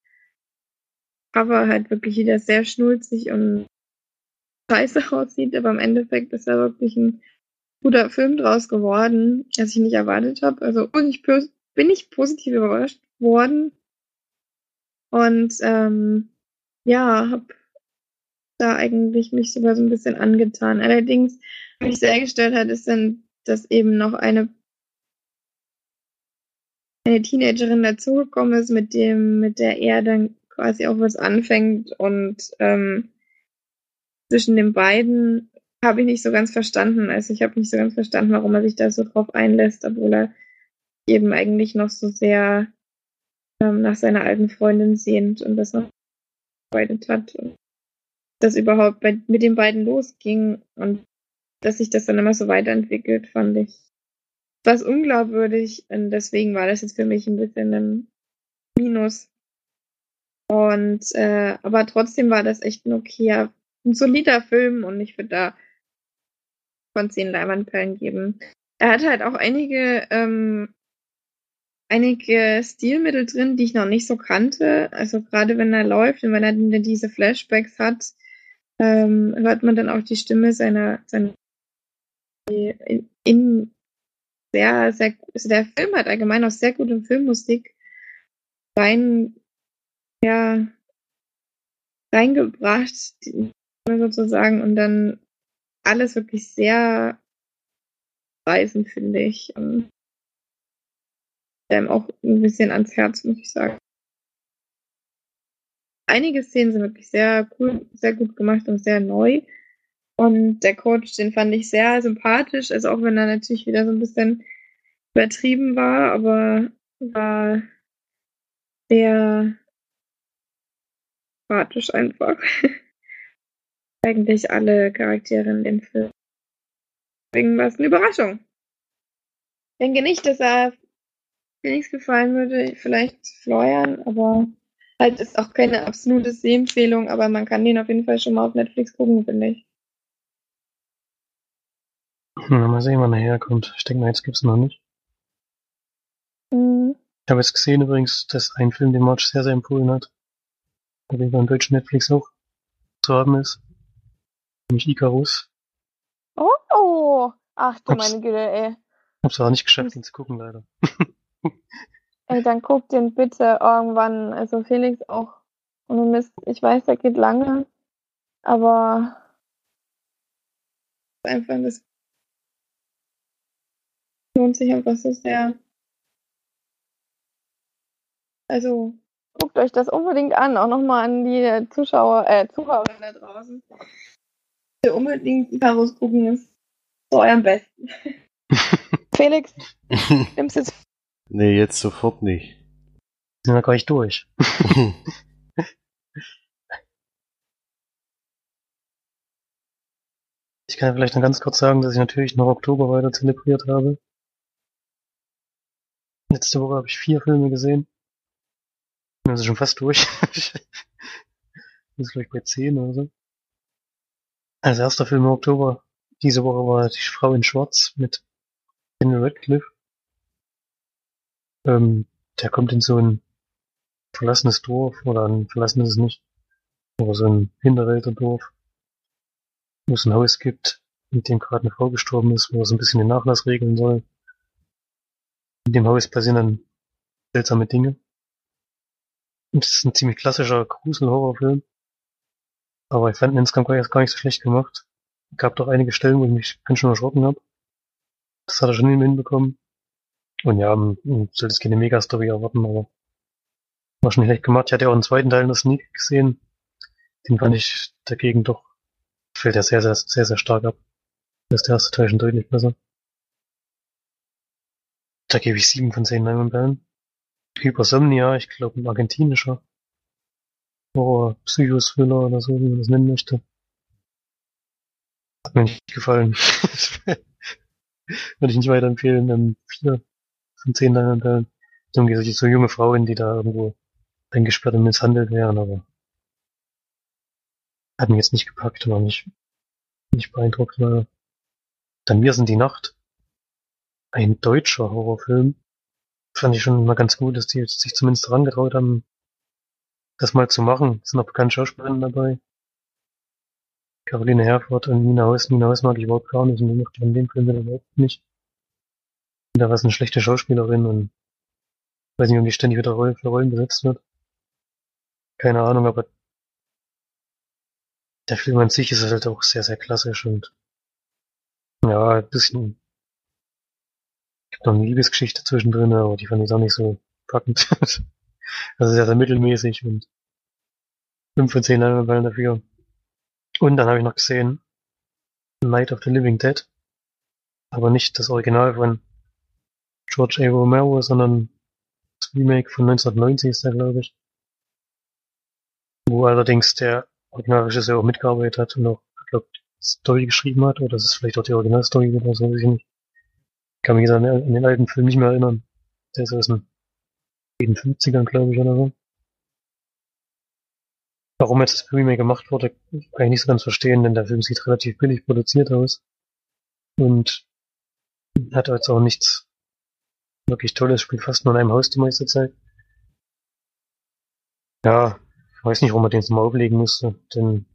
S1: Cover halt wirklich wieder sehr schnulzig und scheiße aussieht, aber im Endeffekt ist er wirklich ein guter Film draus geworden, als ich nicht erwartet habe. Also bin ich, bin ich positiv überrascht worden. Und ähm, ja, habe da eigentlich mich sogar so ein bisschen angetan. Allerdings, was mich sehr gestört hat, ist dann, dass eben noch eine eine Teenagerin dazugekommen ist, mit dem, mit der er dann quasi auch was anfängt und ähm, zwischen den beiden habe ich nicht so ganz verstanden. Also ich habe nicht so ganz verstanden, warum er sich da so drauf einlässt, obwohl er eben eigentlich noch so sehr ähm, nach seiner alten Freundin sehnt und das noch gearbeitet hat. Und das überhaupt bei, mit den beiden losging und dass sich das dann immer so weiterentwickelt, fand ich was unglaubwürdig. Und deswegen war das jetzt für mich ein bisschen ein Minus. Und äh, aber trotzdem war das echt ein okayer, ein solider Film und ich würde da von zehn Leinwandperlen geben. Er hat halt auch einige ähm, einige Stilmittel drin, die ich noch nicht so kannte. Also gerade wenn er läuft und wenn er diese Flashbacks hat, ähm, hört man dann auch die Stimme seiner, seiner in, in sehr, sehr, also der Film hat allgemein auch sehr gute Filmmusik rein, ja, reingebracht, sozusagen, und dann alles wirklich sehr reisend, finde ich. Und einem auch ein bisschen ans Herz, muss ich sagen. Einige Szenen sind wirklich sehr cool, sehr gut gemacht und sehr neu. Und der Coach, den fand ich sehr sympathisch, also auch wenn er natürlich wieder so ein bisschen übertrieben war, aber war sehr sympathisch einfach. Eigentlich alle Charaktere in dem Film. Deswegen war es eine Überraschung. Ich denke nicht, dass er nichts gefallen würde, vielleicht Florian, aber halt ist auch keine absolute Sehempfehlung, aber man kann den auf jeden Fall schon mal auf Netflix gucken, finde ich.
S2: Na, mal sehen, wann er herkommt. Ich denke mal, jetzt gibt's noch nicht.
S1: Mhm.
S2: Ich habe jetzt gesehen übrigens, dass ein Film, den March sehr, sehr empfohlen hat, der beim deutschen Netflix auch zu haben ist. Nämlich Icarus.
S1: Oh, ach du
S2: Hab's-
S1: meine Güte, ey.
S2: Hab's aber nicht geschafft, ihn zu gucken, leider.
S1: Ey, dann guck den bitte irgendwann, also Felix auch. Und Mist, ich weiß, der geht lange, aber einfach das lohnt sich einfach so sehr. Also Guckt euch das unbedingt an, auch nochmal an die Zuschauer, äh, Zuhörer da draußen. Bitte unbedingt Icarus gucken, ist zu eurem Besten. Felix, nimmst jetzt.
S3: Nee, jetzt sofort nicht.
S2: Sind wir gleich durch. Ich kann vielleicht noch ganz kurz sagen, dass ich natürlich noch Oktober weiter zelebriert habe. Letzte Woche habe ich vier Filme gesehen. Also schon fast durch. Ist vielleicht bei zehn oder so. Als erster Film im Oktober diese Woche war Die Frau in Schwarz mit Daniel Radcliffe. Ähm, der kommt in so ein verlassenes Dorf oder ein verlassenes nicht, aber so ein Hinterwälderdorf wo es ein Haus gibt, mit dem gerade eine Frau gestorben ist, wo er so ein bisschen den Nachlass regeln soll. In dem Haus passieren dann seltsame Dinge. Und es ist ein ziemlich klassischer Grusel-Horrorfilm. Aber ich fand ihn insgesamt gar nicht so schlecht gemacht. Es gab doch einige Stellen, wo ich mich ganz schön erschrocken habe. Das hat er schon hinbekommen. Und ja, sollte es keine Mega-Story erwarten, aber war schon schlecht gemacht. Ich hatte ja auch einen zweiten Teil in der Sneak gesehen. Den fand ich dagegen doch fällt ja sehr, sehr, sehr, sehr stark ab. Das ist der erste Teil schon deutlich besser. Da gebe ich sieben von zehn Leinwandperlen. Hypersomnia, ich glaube ein argentinischer Horror, Psychothriller oder so, wie man das nennen möchte. Hat mir nicht gefallen. Würde ich nicht weiterempfehlen. Ähm, vier von zehn. Darum geht es so junge Frauen, die da irgendwo eingesperrt und misshandelt werden, aber hat mich jetzt nicht gepackt, war nicht, nicht beeindruckt. War. Dann Wir sind die Nacht. Ein deutscher Horrorfilm. Fand ich schon mal ganz gut, dass die sich zumindest herangetraut haben, das mal zu machen. Es sind auch bekannte Schauspielerinnen dabei. Caroline Herford und Nina Haus. Nina Haus mag ich überhaupt gar nicht und die mochte dem Film überhaupt nicht. Da war es eine schlechte Schauspielerin und weiß nicht, ob die ständig wieder für Rollen besetzt wird. Keine Ahnung, aber der Film an sich ist halt auch sehr, sehr klassisch und ja, ein bisschen gibt noch eine Liebesgeschichte zwischendrin, aber die fand ich auch nicht so packend. also sehr, sehr mittelmäßig und 5 von 10 Leinwandperlen dafür. Und dann habe ich noch gesehen Night of the Living Dead. Aber nicht das Original von George A. Romero, sondern das Remake von 1990 ist der, glaube ich. Wo allerdings der Originalregisseur auch mitgearbeitet hat und auch, glaube Story geschrieben hat, oder das ist vielleicht auch die Originalstory oder so, weiß ich nicht. Ich kann mich an, an den alten Film nicht mehr erinnern. Der ist aus den 50ern, glaube ich, oder so. Warum jetzt das Remake gemacht wurde, kann ich nicht so ganz verstehen, denn der Film sieht relativ billig produziert aus. Und hat jetzt auch nichts wirklich Tolles, spielt fast nur in einem Haus die meiste Zeit. Ja, ich weiß nicht, warum man den mal auflegen musste, denn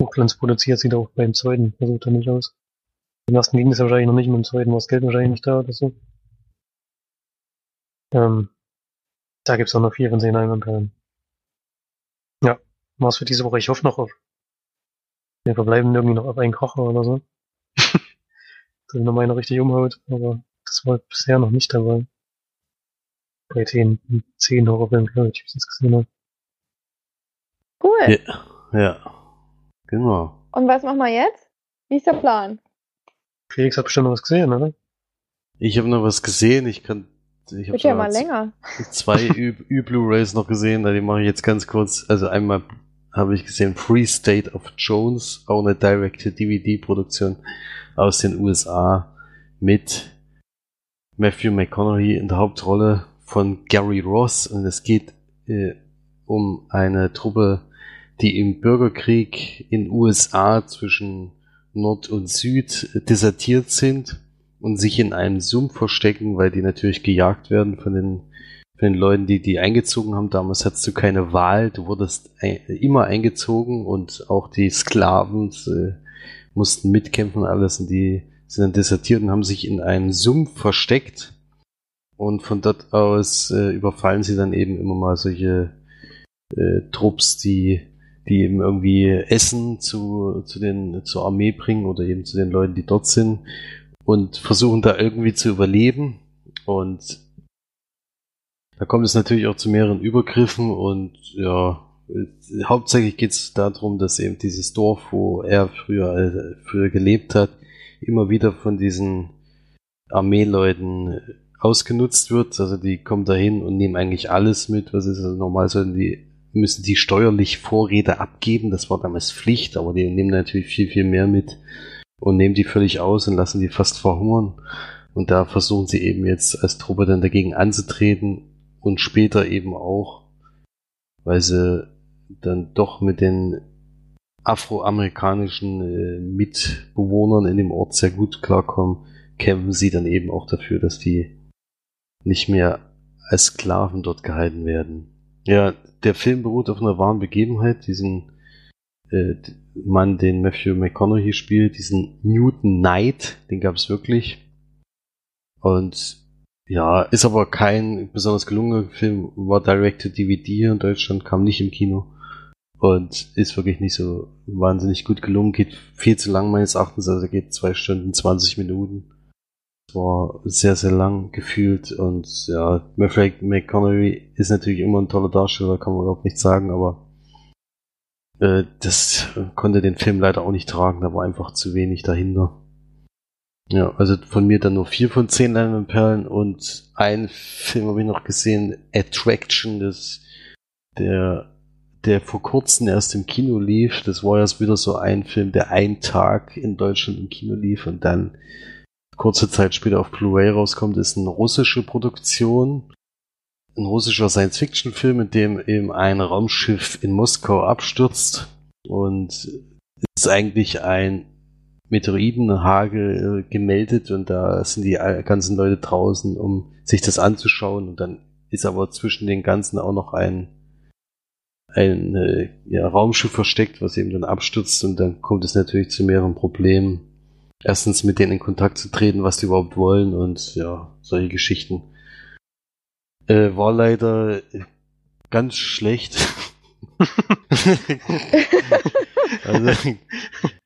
S2: Hochglanz produziert sieht auch beim zweiten versucht er nicht aus. Im ersten ging es wahrscheinlich noch nicht, mit dem zweiten war das Geld wahrscheinlich nicht da oder so. Ähm, da gibt's auch noch vier von zehn Einwandperlen. Ja, war's für diese Woche. Ich hoffe noch auf. Wir verbleiben irgendwie noch auf einen Kocher oder so. Dass noch einer richtig umhaut, aber das war bisher noch nicht dabei. Bei den zehn Horrorfilmen, glaube ich, die ich jetzt gesehen habe.
S1: Cool.
S3: Ja, ja. Genau.
S1: Und was machen wir jetzt? Wie ist der Plan?
S2: Felix hat bestimmt noch was gesehen, oder?
S3: Ich habe noch was gesehen. Ich kann. Ich habe
S1: ja mal länger.
S3: zwei Ü-Blu-Rays noch gesehen. Die mache ich jetzt ganz kurz. Also einmal habe ich gesehen Free State of Jones, auch eine Direct-to-DVD-Produktion aus den USA mit Matthew McConaughey in der Hauptrolle von Gary Ross. Und es geht äh, um eine Truppe, die im Bürgerkrieg in USA zwischen Nord und Süd desertiert sind und sich in einem Sumpf verstecken, weil die natürlich gejagt werden von den, von den Leuten, die die eingezogen haben. Damals hattest du keine Wahl, du wurdest immer eingezogen und auch die Sklaven äh, mussten mitkämpfen alles. Und die sind dann desertiert und haben sich in einem Sumpf versteckt und von dort aus äh, überfallen sie dann eben immer mal solche äh, Trupps, die, die eben irgendwie Essen zu, zu den, zur Armee bringen oder eben zu den Leuten, die dort sind und versuchen da irgendwie zu überleben. Und Da kommt es natürlich auch zu mehreren Übergriffen und ja, äh, hauptsächlich geht es darum, dass eben dieses Dorf, wo er früher, äh, früher gelebt hat, immer wieder von diesen Armeeleuten ausgenutzt wird. Also die kommen dahin und nehmen eigentlich alles mit, was ist also normal sollten die müssen die steuerlich Vorräte abgeben. Das war damals Pflicht, aber die nehmen natürlich viel, viel mehr mit und nehmen die völlig aus und lassen die fast verhungern. Und da versuchen sie eben jetzt als Truppe dann dagegen anzutreten und später eben auch, weil sie dann doch mit den afroamerikanischen äh, Mitbewohnern in dem Ort sehr gut klarkommen, kämpfen sie dann eben auch dafür, dass die nicht mehr als Sklaven dort gehalten werden. Ja, der Film beruht auf einer wahren Begebenheit, diesen äh, Mann, den Matthew McConaughey spielt, diesen Newton Knight, den gab es wirklich. Und ja, ist aber kein besonders gelungener Film, war direct to DVD in Deutschland, kam nicht im Kino. Und ist wirklich nicht so wahnsinnig gut gelungen, geht viel zu lang meines Erachtens, also geht zwei Stunden 20 Minuten. Es war sehr, sehr lang gefühlt und ja, Matthew McConaughey ist natürlich immer ein toller Darsteller, kann man überhaupt nicht sagen, aber äh, das konnte den Film leider auch nicht tragen, da war einfach zu wenig dahinter. Ja, also von mir dann nur vier von zehn Leinwandperlen und ein Film habe ich noch gesehen, Attraction, das der der vor kurzem erst im Kino lief. Das war jetzt wieder so ein Film, der einen Tag in Deutschland im Kino lief und dann kurze Zeit später auf Blu-ray rauskommt, ist eine russische Produktion. Ein russischer Science-Fiction-Film, in dem eben ein Raumschiff in Moskau abstürzt und es ist eigentlich ein Meteoritenhagel äh, gemeldet und da sind die ganzen Leute draußen, um sich das anzuschauen und dann ist aber zwischen den ganzen auch noch ein ein äh, ja, Raumschiff versteckt, was eben dann abstürzt und dann kommt es natürlich zu mehreren Problemen. Erstens mit denen in Kontakt zu treten, was die überhaupt wollen und ja, solche Geschichten. Äh, war leider ganz schlecht. also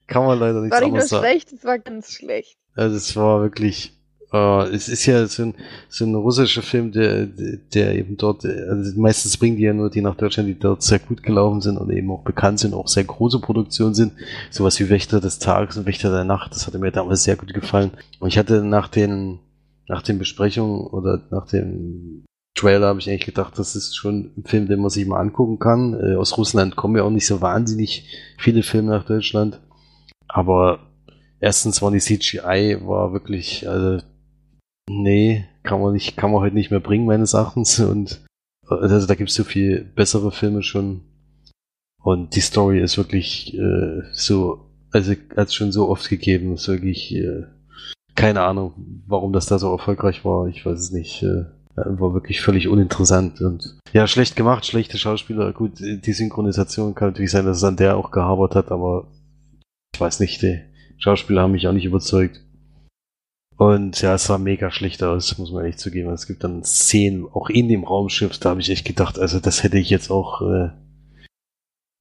S3: kann man leider nicht
S1: sagen. War nicht nur sagen. schlecht, es war ganz schlecht.
S3: Also es war wirklich Uh, es ist ja so ein, so ein russischer Film, der, der eben dort, also meistens bringen die ja nur die nach Deutschland, die dort sehr gut gelaufen sind und eben auch bekannt sind, auch sehr große Produktionen sind. Sowas wie Wächter des Tages und Wächter der Nacht, das hatte mir damals sehr gut gefallen. Und ich hatte nach den, nach den Besprechungen oder nach dem Trailer habe ich eigentlich gedacht, das ist schon ein Film, den man sich mal angucken kann. Äh, aus Russland kommen ja auch nicht so wahnsinnig viele Filme nach Deutschland. Aber erstens war die CGI war wirklich, also Nee, kann man nicht, kann man heute nicht mehr bringen, meines Erachtens. Und also da gibt es so viel bessere Filme schon. Und die Story ist wirklich äh, so, also es schon so oft gegeben, ist wirklich äh, keine Ahnung, warum das da so erfolgreich war. Ich weiß es nicht. Äh, war wirklich völlig uninteressant und ja, schlecht gemacht, schlechte Schauspieler. Gut, die Synchronisation kann natürlich sein, dass es an der auch gehabert hat, aber ich weiß nicht, die Schauspieler haben mich auch nicht überzeugt. Und ja, es sah mega schlecht aus, muss man echt zugeben. Es gibt dann Szenen, auch in dem Raumschiff, da habe ich echt gedacht, also das hätte ich jetzt auch äh,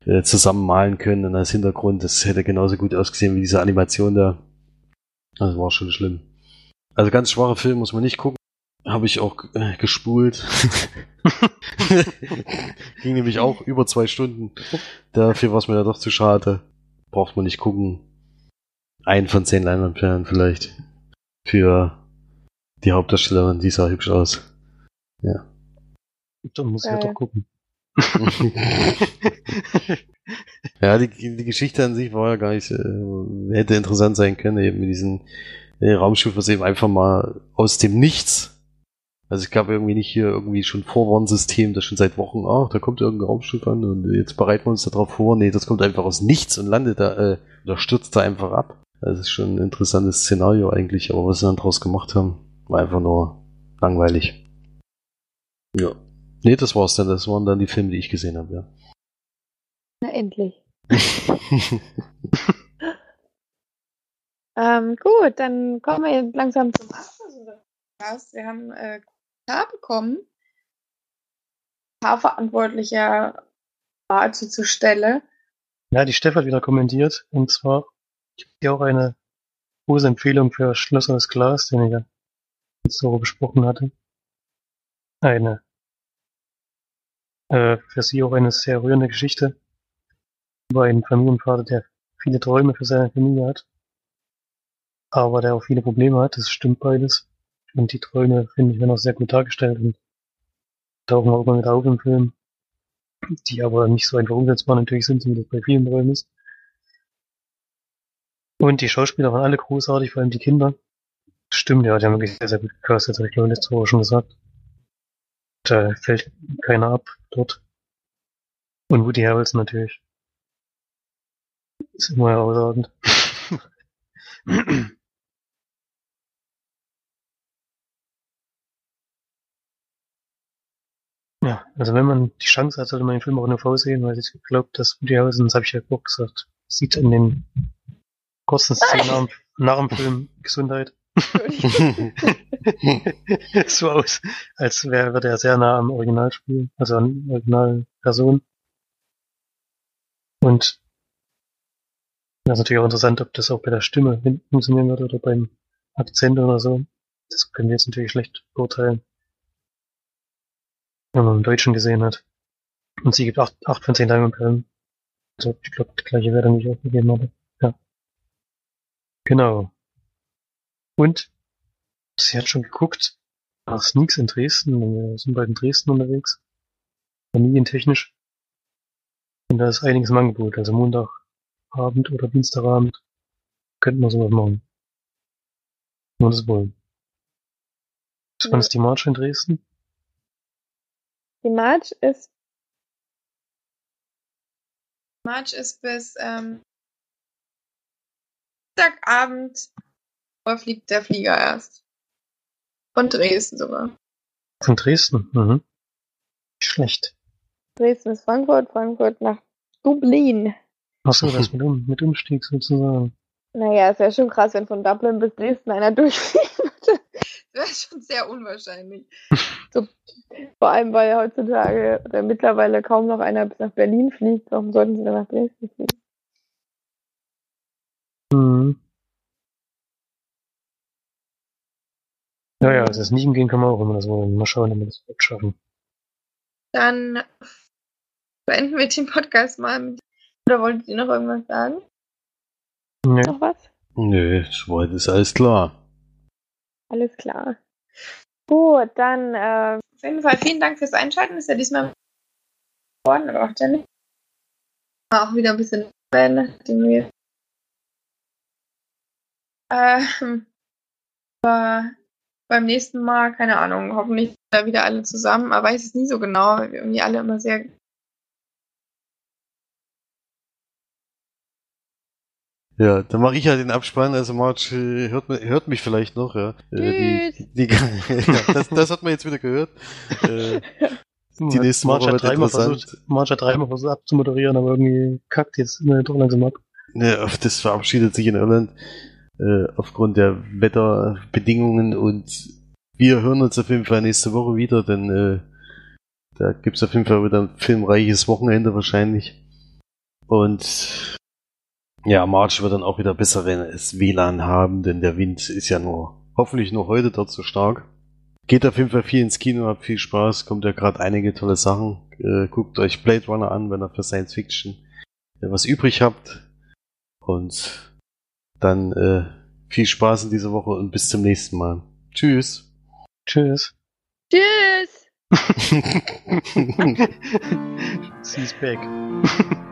S3: äh, zusammen malen können und als Hintergrund, das hätte genauso gut ausgesehen wie diese Animation da. Das war schon schlimm. Also ganz schwacher Film muss man nicht gucken. Habe ich auch äh, gespult. Ging nämlich auch über zwei Stunden. Dafür war es mir da doch zu schade. Braucht man nicht gucken. Ein von zehn Leinwandperlen vielleicht für die Hauptdarstellerin, die sah hübsch aus. Ja.
S2: Dann muss ich ja doch gucken.
S3: ja, die, die Geschichte an sich war ja gar nicht, äh, hätte interessant sein können, eben mit diesem äh, Raumschiff, was eben einfach mal aus dem Nichts, also es gab irgendwie nicht hier irgendwie schon Vorwarnsystem, das schon seit Wochen, ach, da kommt irgendein Raumschiff an und jetzt bereiten wir uns darauf vor. Nee, das kommt einfach aus nichts und landet da, äh, oder stürzt da einfach ab. Das ist schon ein interessantes Szenario eigentlich, aber was sie dann draus gemacht haben, war einfach nur langweilig. Ja. Nee, das war's dann. Das waren dann die Filme, die ich gesehen habe, ja.
S1: Na endlich. ähm, gut, dann kommen wir jetzt langsam zum Abschluss. Wir haben äh, Kommentar bekommen. Verantwortlicher dazu zur Stelle.
S2: Ja, die Steff hat wieder kommentiert. Und zwar ich habe hier auch eine große Empfehlung für Schlösser aus Glas, den ich ja letzte Woche besprochen hatte. Eine Äh, für sie auch eine sehr rührende Geschichte über einen Familienvater, der viele Träume für seine Familie hat, aber der auch viele Probleme hat. Das stimmt beides. Und die Träume, finde ich, werden auch sehr gut dargestellt und tauchen auch immer wieder auf im Film, die aber nicht so einfach umsetzbar natürlich sind, wie das bei vielen Träumen ist. Und die Schauspieler waren alle großartig, vor allem die Kinder. Stimmt, ja, die haben wirklich sehr, sehr gut gecastet, habe ich glaube letzte Woche schon gesagt. Da fällt keiner ab dort. Und Woody Harrelson natürlich. Ist immer herausragend. ja, also wenn man die Chance hat, sollte man den Film auch in der V sehen, weil ich glaube, dass Woody Harrelson, das habe ich ja auch gesagt, sieht in den kurzen Szenen nach, dem- Film Gesundheit so aus, als wäre würde er sehr nah am Original spielen, also an Originalperson. Und das ist natürlich auch interessant, ob das auch bei der Stimme funktionieren würde oder beim Akzent oder so. Das können wir jetzt natürlich schlecht beurteilen. Wenn man im Deutschen gesehen hat. Und sie gibt 8, 8 von 10 Diamondperlen. Also ich glaube, die gleiche Wertung, die ich auch gegeben habe. Genau. Und sie hat schon geguckt nach Sneaks in Dresden. Wir sind bald in Dresden unterwegs. Familientechnisch. Und da ist einiges im Angebot. Also Montagabend oder Dienstagabend könnten wir sowas machen. Wenn wir das wollen. Wann ist die March in Dresden?
S1: Die March ist. March ist bis ähm, Dienstagabend fliegt der Flieger erst. Von Dresden sogar.
S2: Von Dresden? Mhm. Nicht schlecht.
S1: Dresden ist Frankfurt, Frankfurt nach Dublin.
S2: Achso, das mit, um, mit Umstieg sozusagen.
S1: Naja, es wäre schon krass, wenn von Dublin bis Dresden einer durchfliegen würde. Das wäre schon sehr unwahrscheinlich. so, vor allem, weil heutzutage oder mittlerweile kaum noch einer bis nach Berlin fliegt. Warum sollten sie dann nach Dresden fliegen?
S2: Mhm. Ja, ja, also das Nieten gehen kann man auch, wenn wir das wollen. Mal schauen, ob wir das überhaupt schaffen.
S1: Dann beenden wir den Podcast mal. Mit oder wolltet ihr noch irgendwas sagen?
S2: Nee.
S1: Noch was?
S3: Nö, soweit ist alles klar.
S1: Alles klar. Gut, dann äh, auf jeden Fall vielen Dank fürs Einschalten. Ist ja diesmal geworden, oder auch Jenny? War auch wieder ein bisschen spät, nachdem wir. Ähm, aber beim nächsten Mal, keine Ahnung, hoffentlich da wieder alle zusammen. Man weiß es nie so genau, weil wir irgendwie alle immer sehr.
S3: Ja, dann mache ich ja den Abspann. Also Marge äh, hört, hört mich vielleicht noch, ja. Äh. Die, die, ja das, das hat man jetzt wieder gehört. Äh, die nächste
S2: March
S3: Woche
S2: hat dreimal versucht, March hat dreimal versucht abzumoderieren, aber irgendwie kackt jetzt immer doch langsam ab.
S3: Ne, auf das verabschiedet sich in Irland äh, aufgrund der Wetterbedingungen und wir hören uns auf jeden Fall nächste Woche wieder, denn äh, da gibt's auf jeden Fall wieder ein filmreiches Wochenende wahrscheinlich. Und ja, March wird dann auch wieder besseres WLAN haben, denn der Wind ist ja nur, hoffentlich nur heute dort so stark. Geht auf jeden Fall viel ins Kino, habt viel Spaß, kommt ja gerade einige tolle Sachen. Äh, guckt euch Blade Runner an, wenn ihr für Science Fiction äh, was übrig habt. Und dann äh, viel Spaß in dieser Woche und bis zum nächsten Mal. Tschüss.
S2: Tschüss.
S1: Tschüss!
S2: She's back.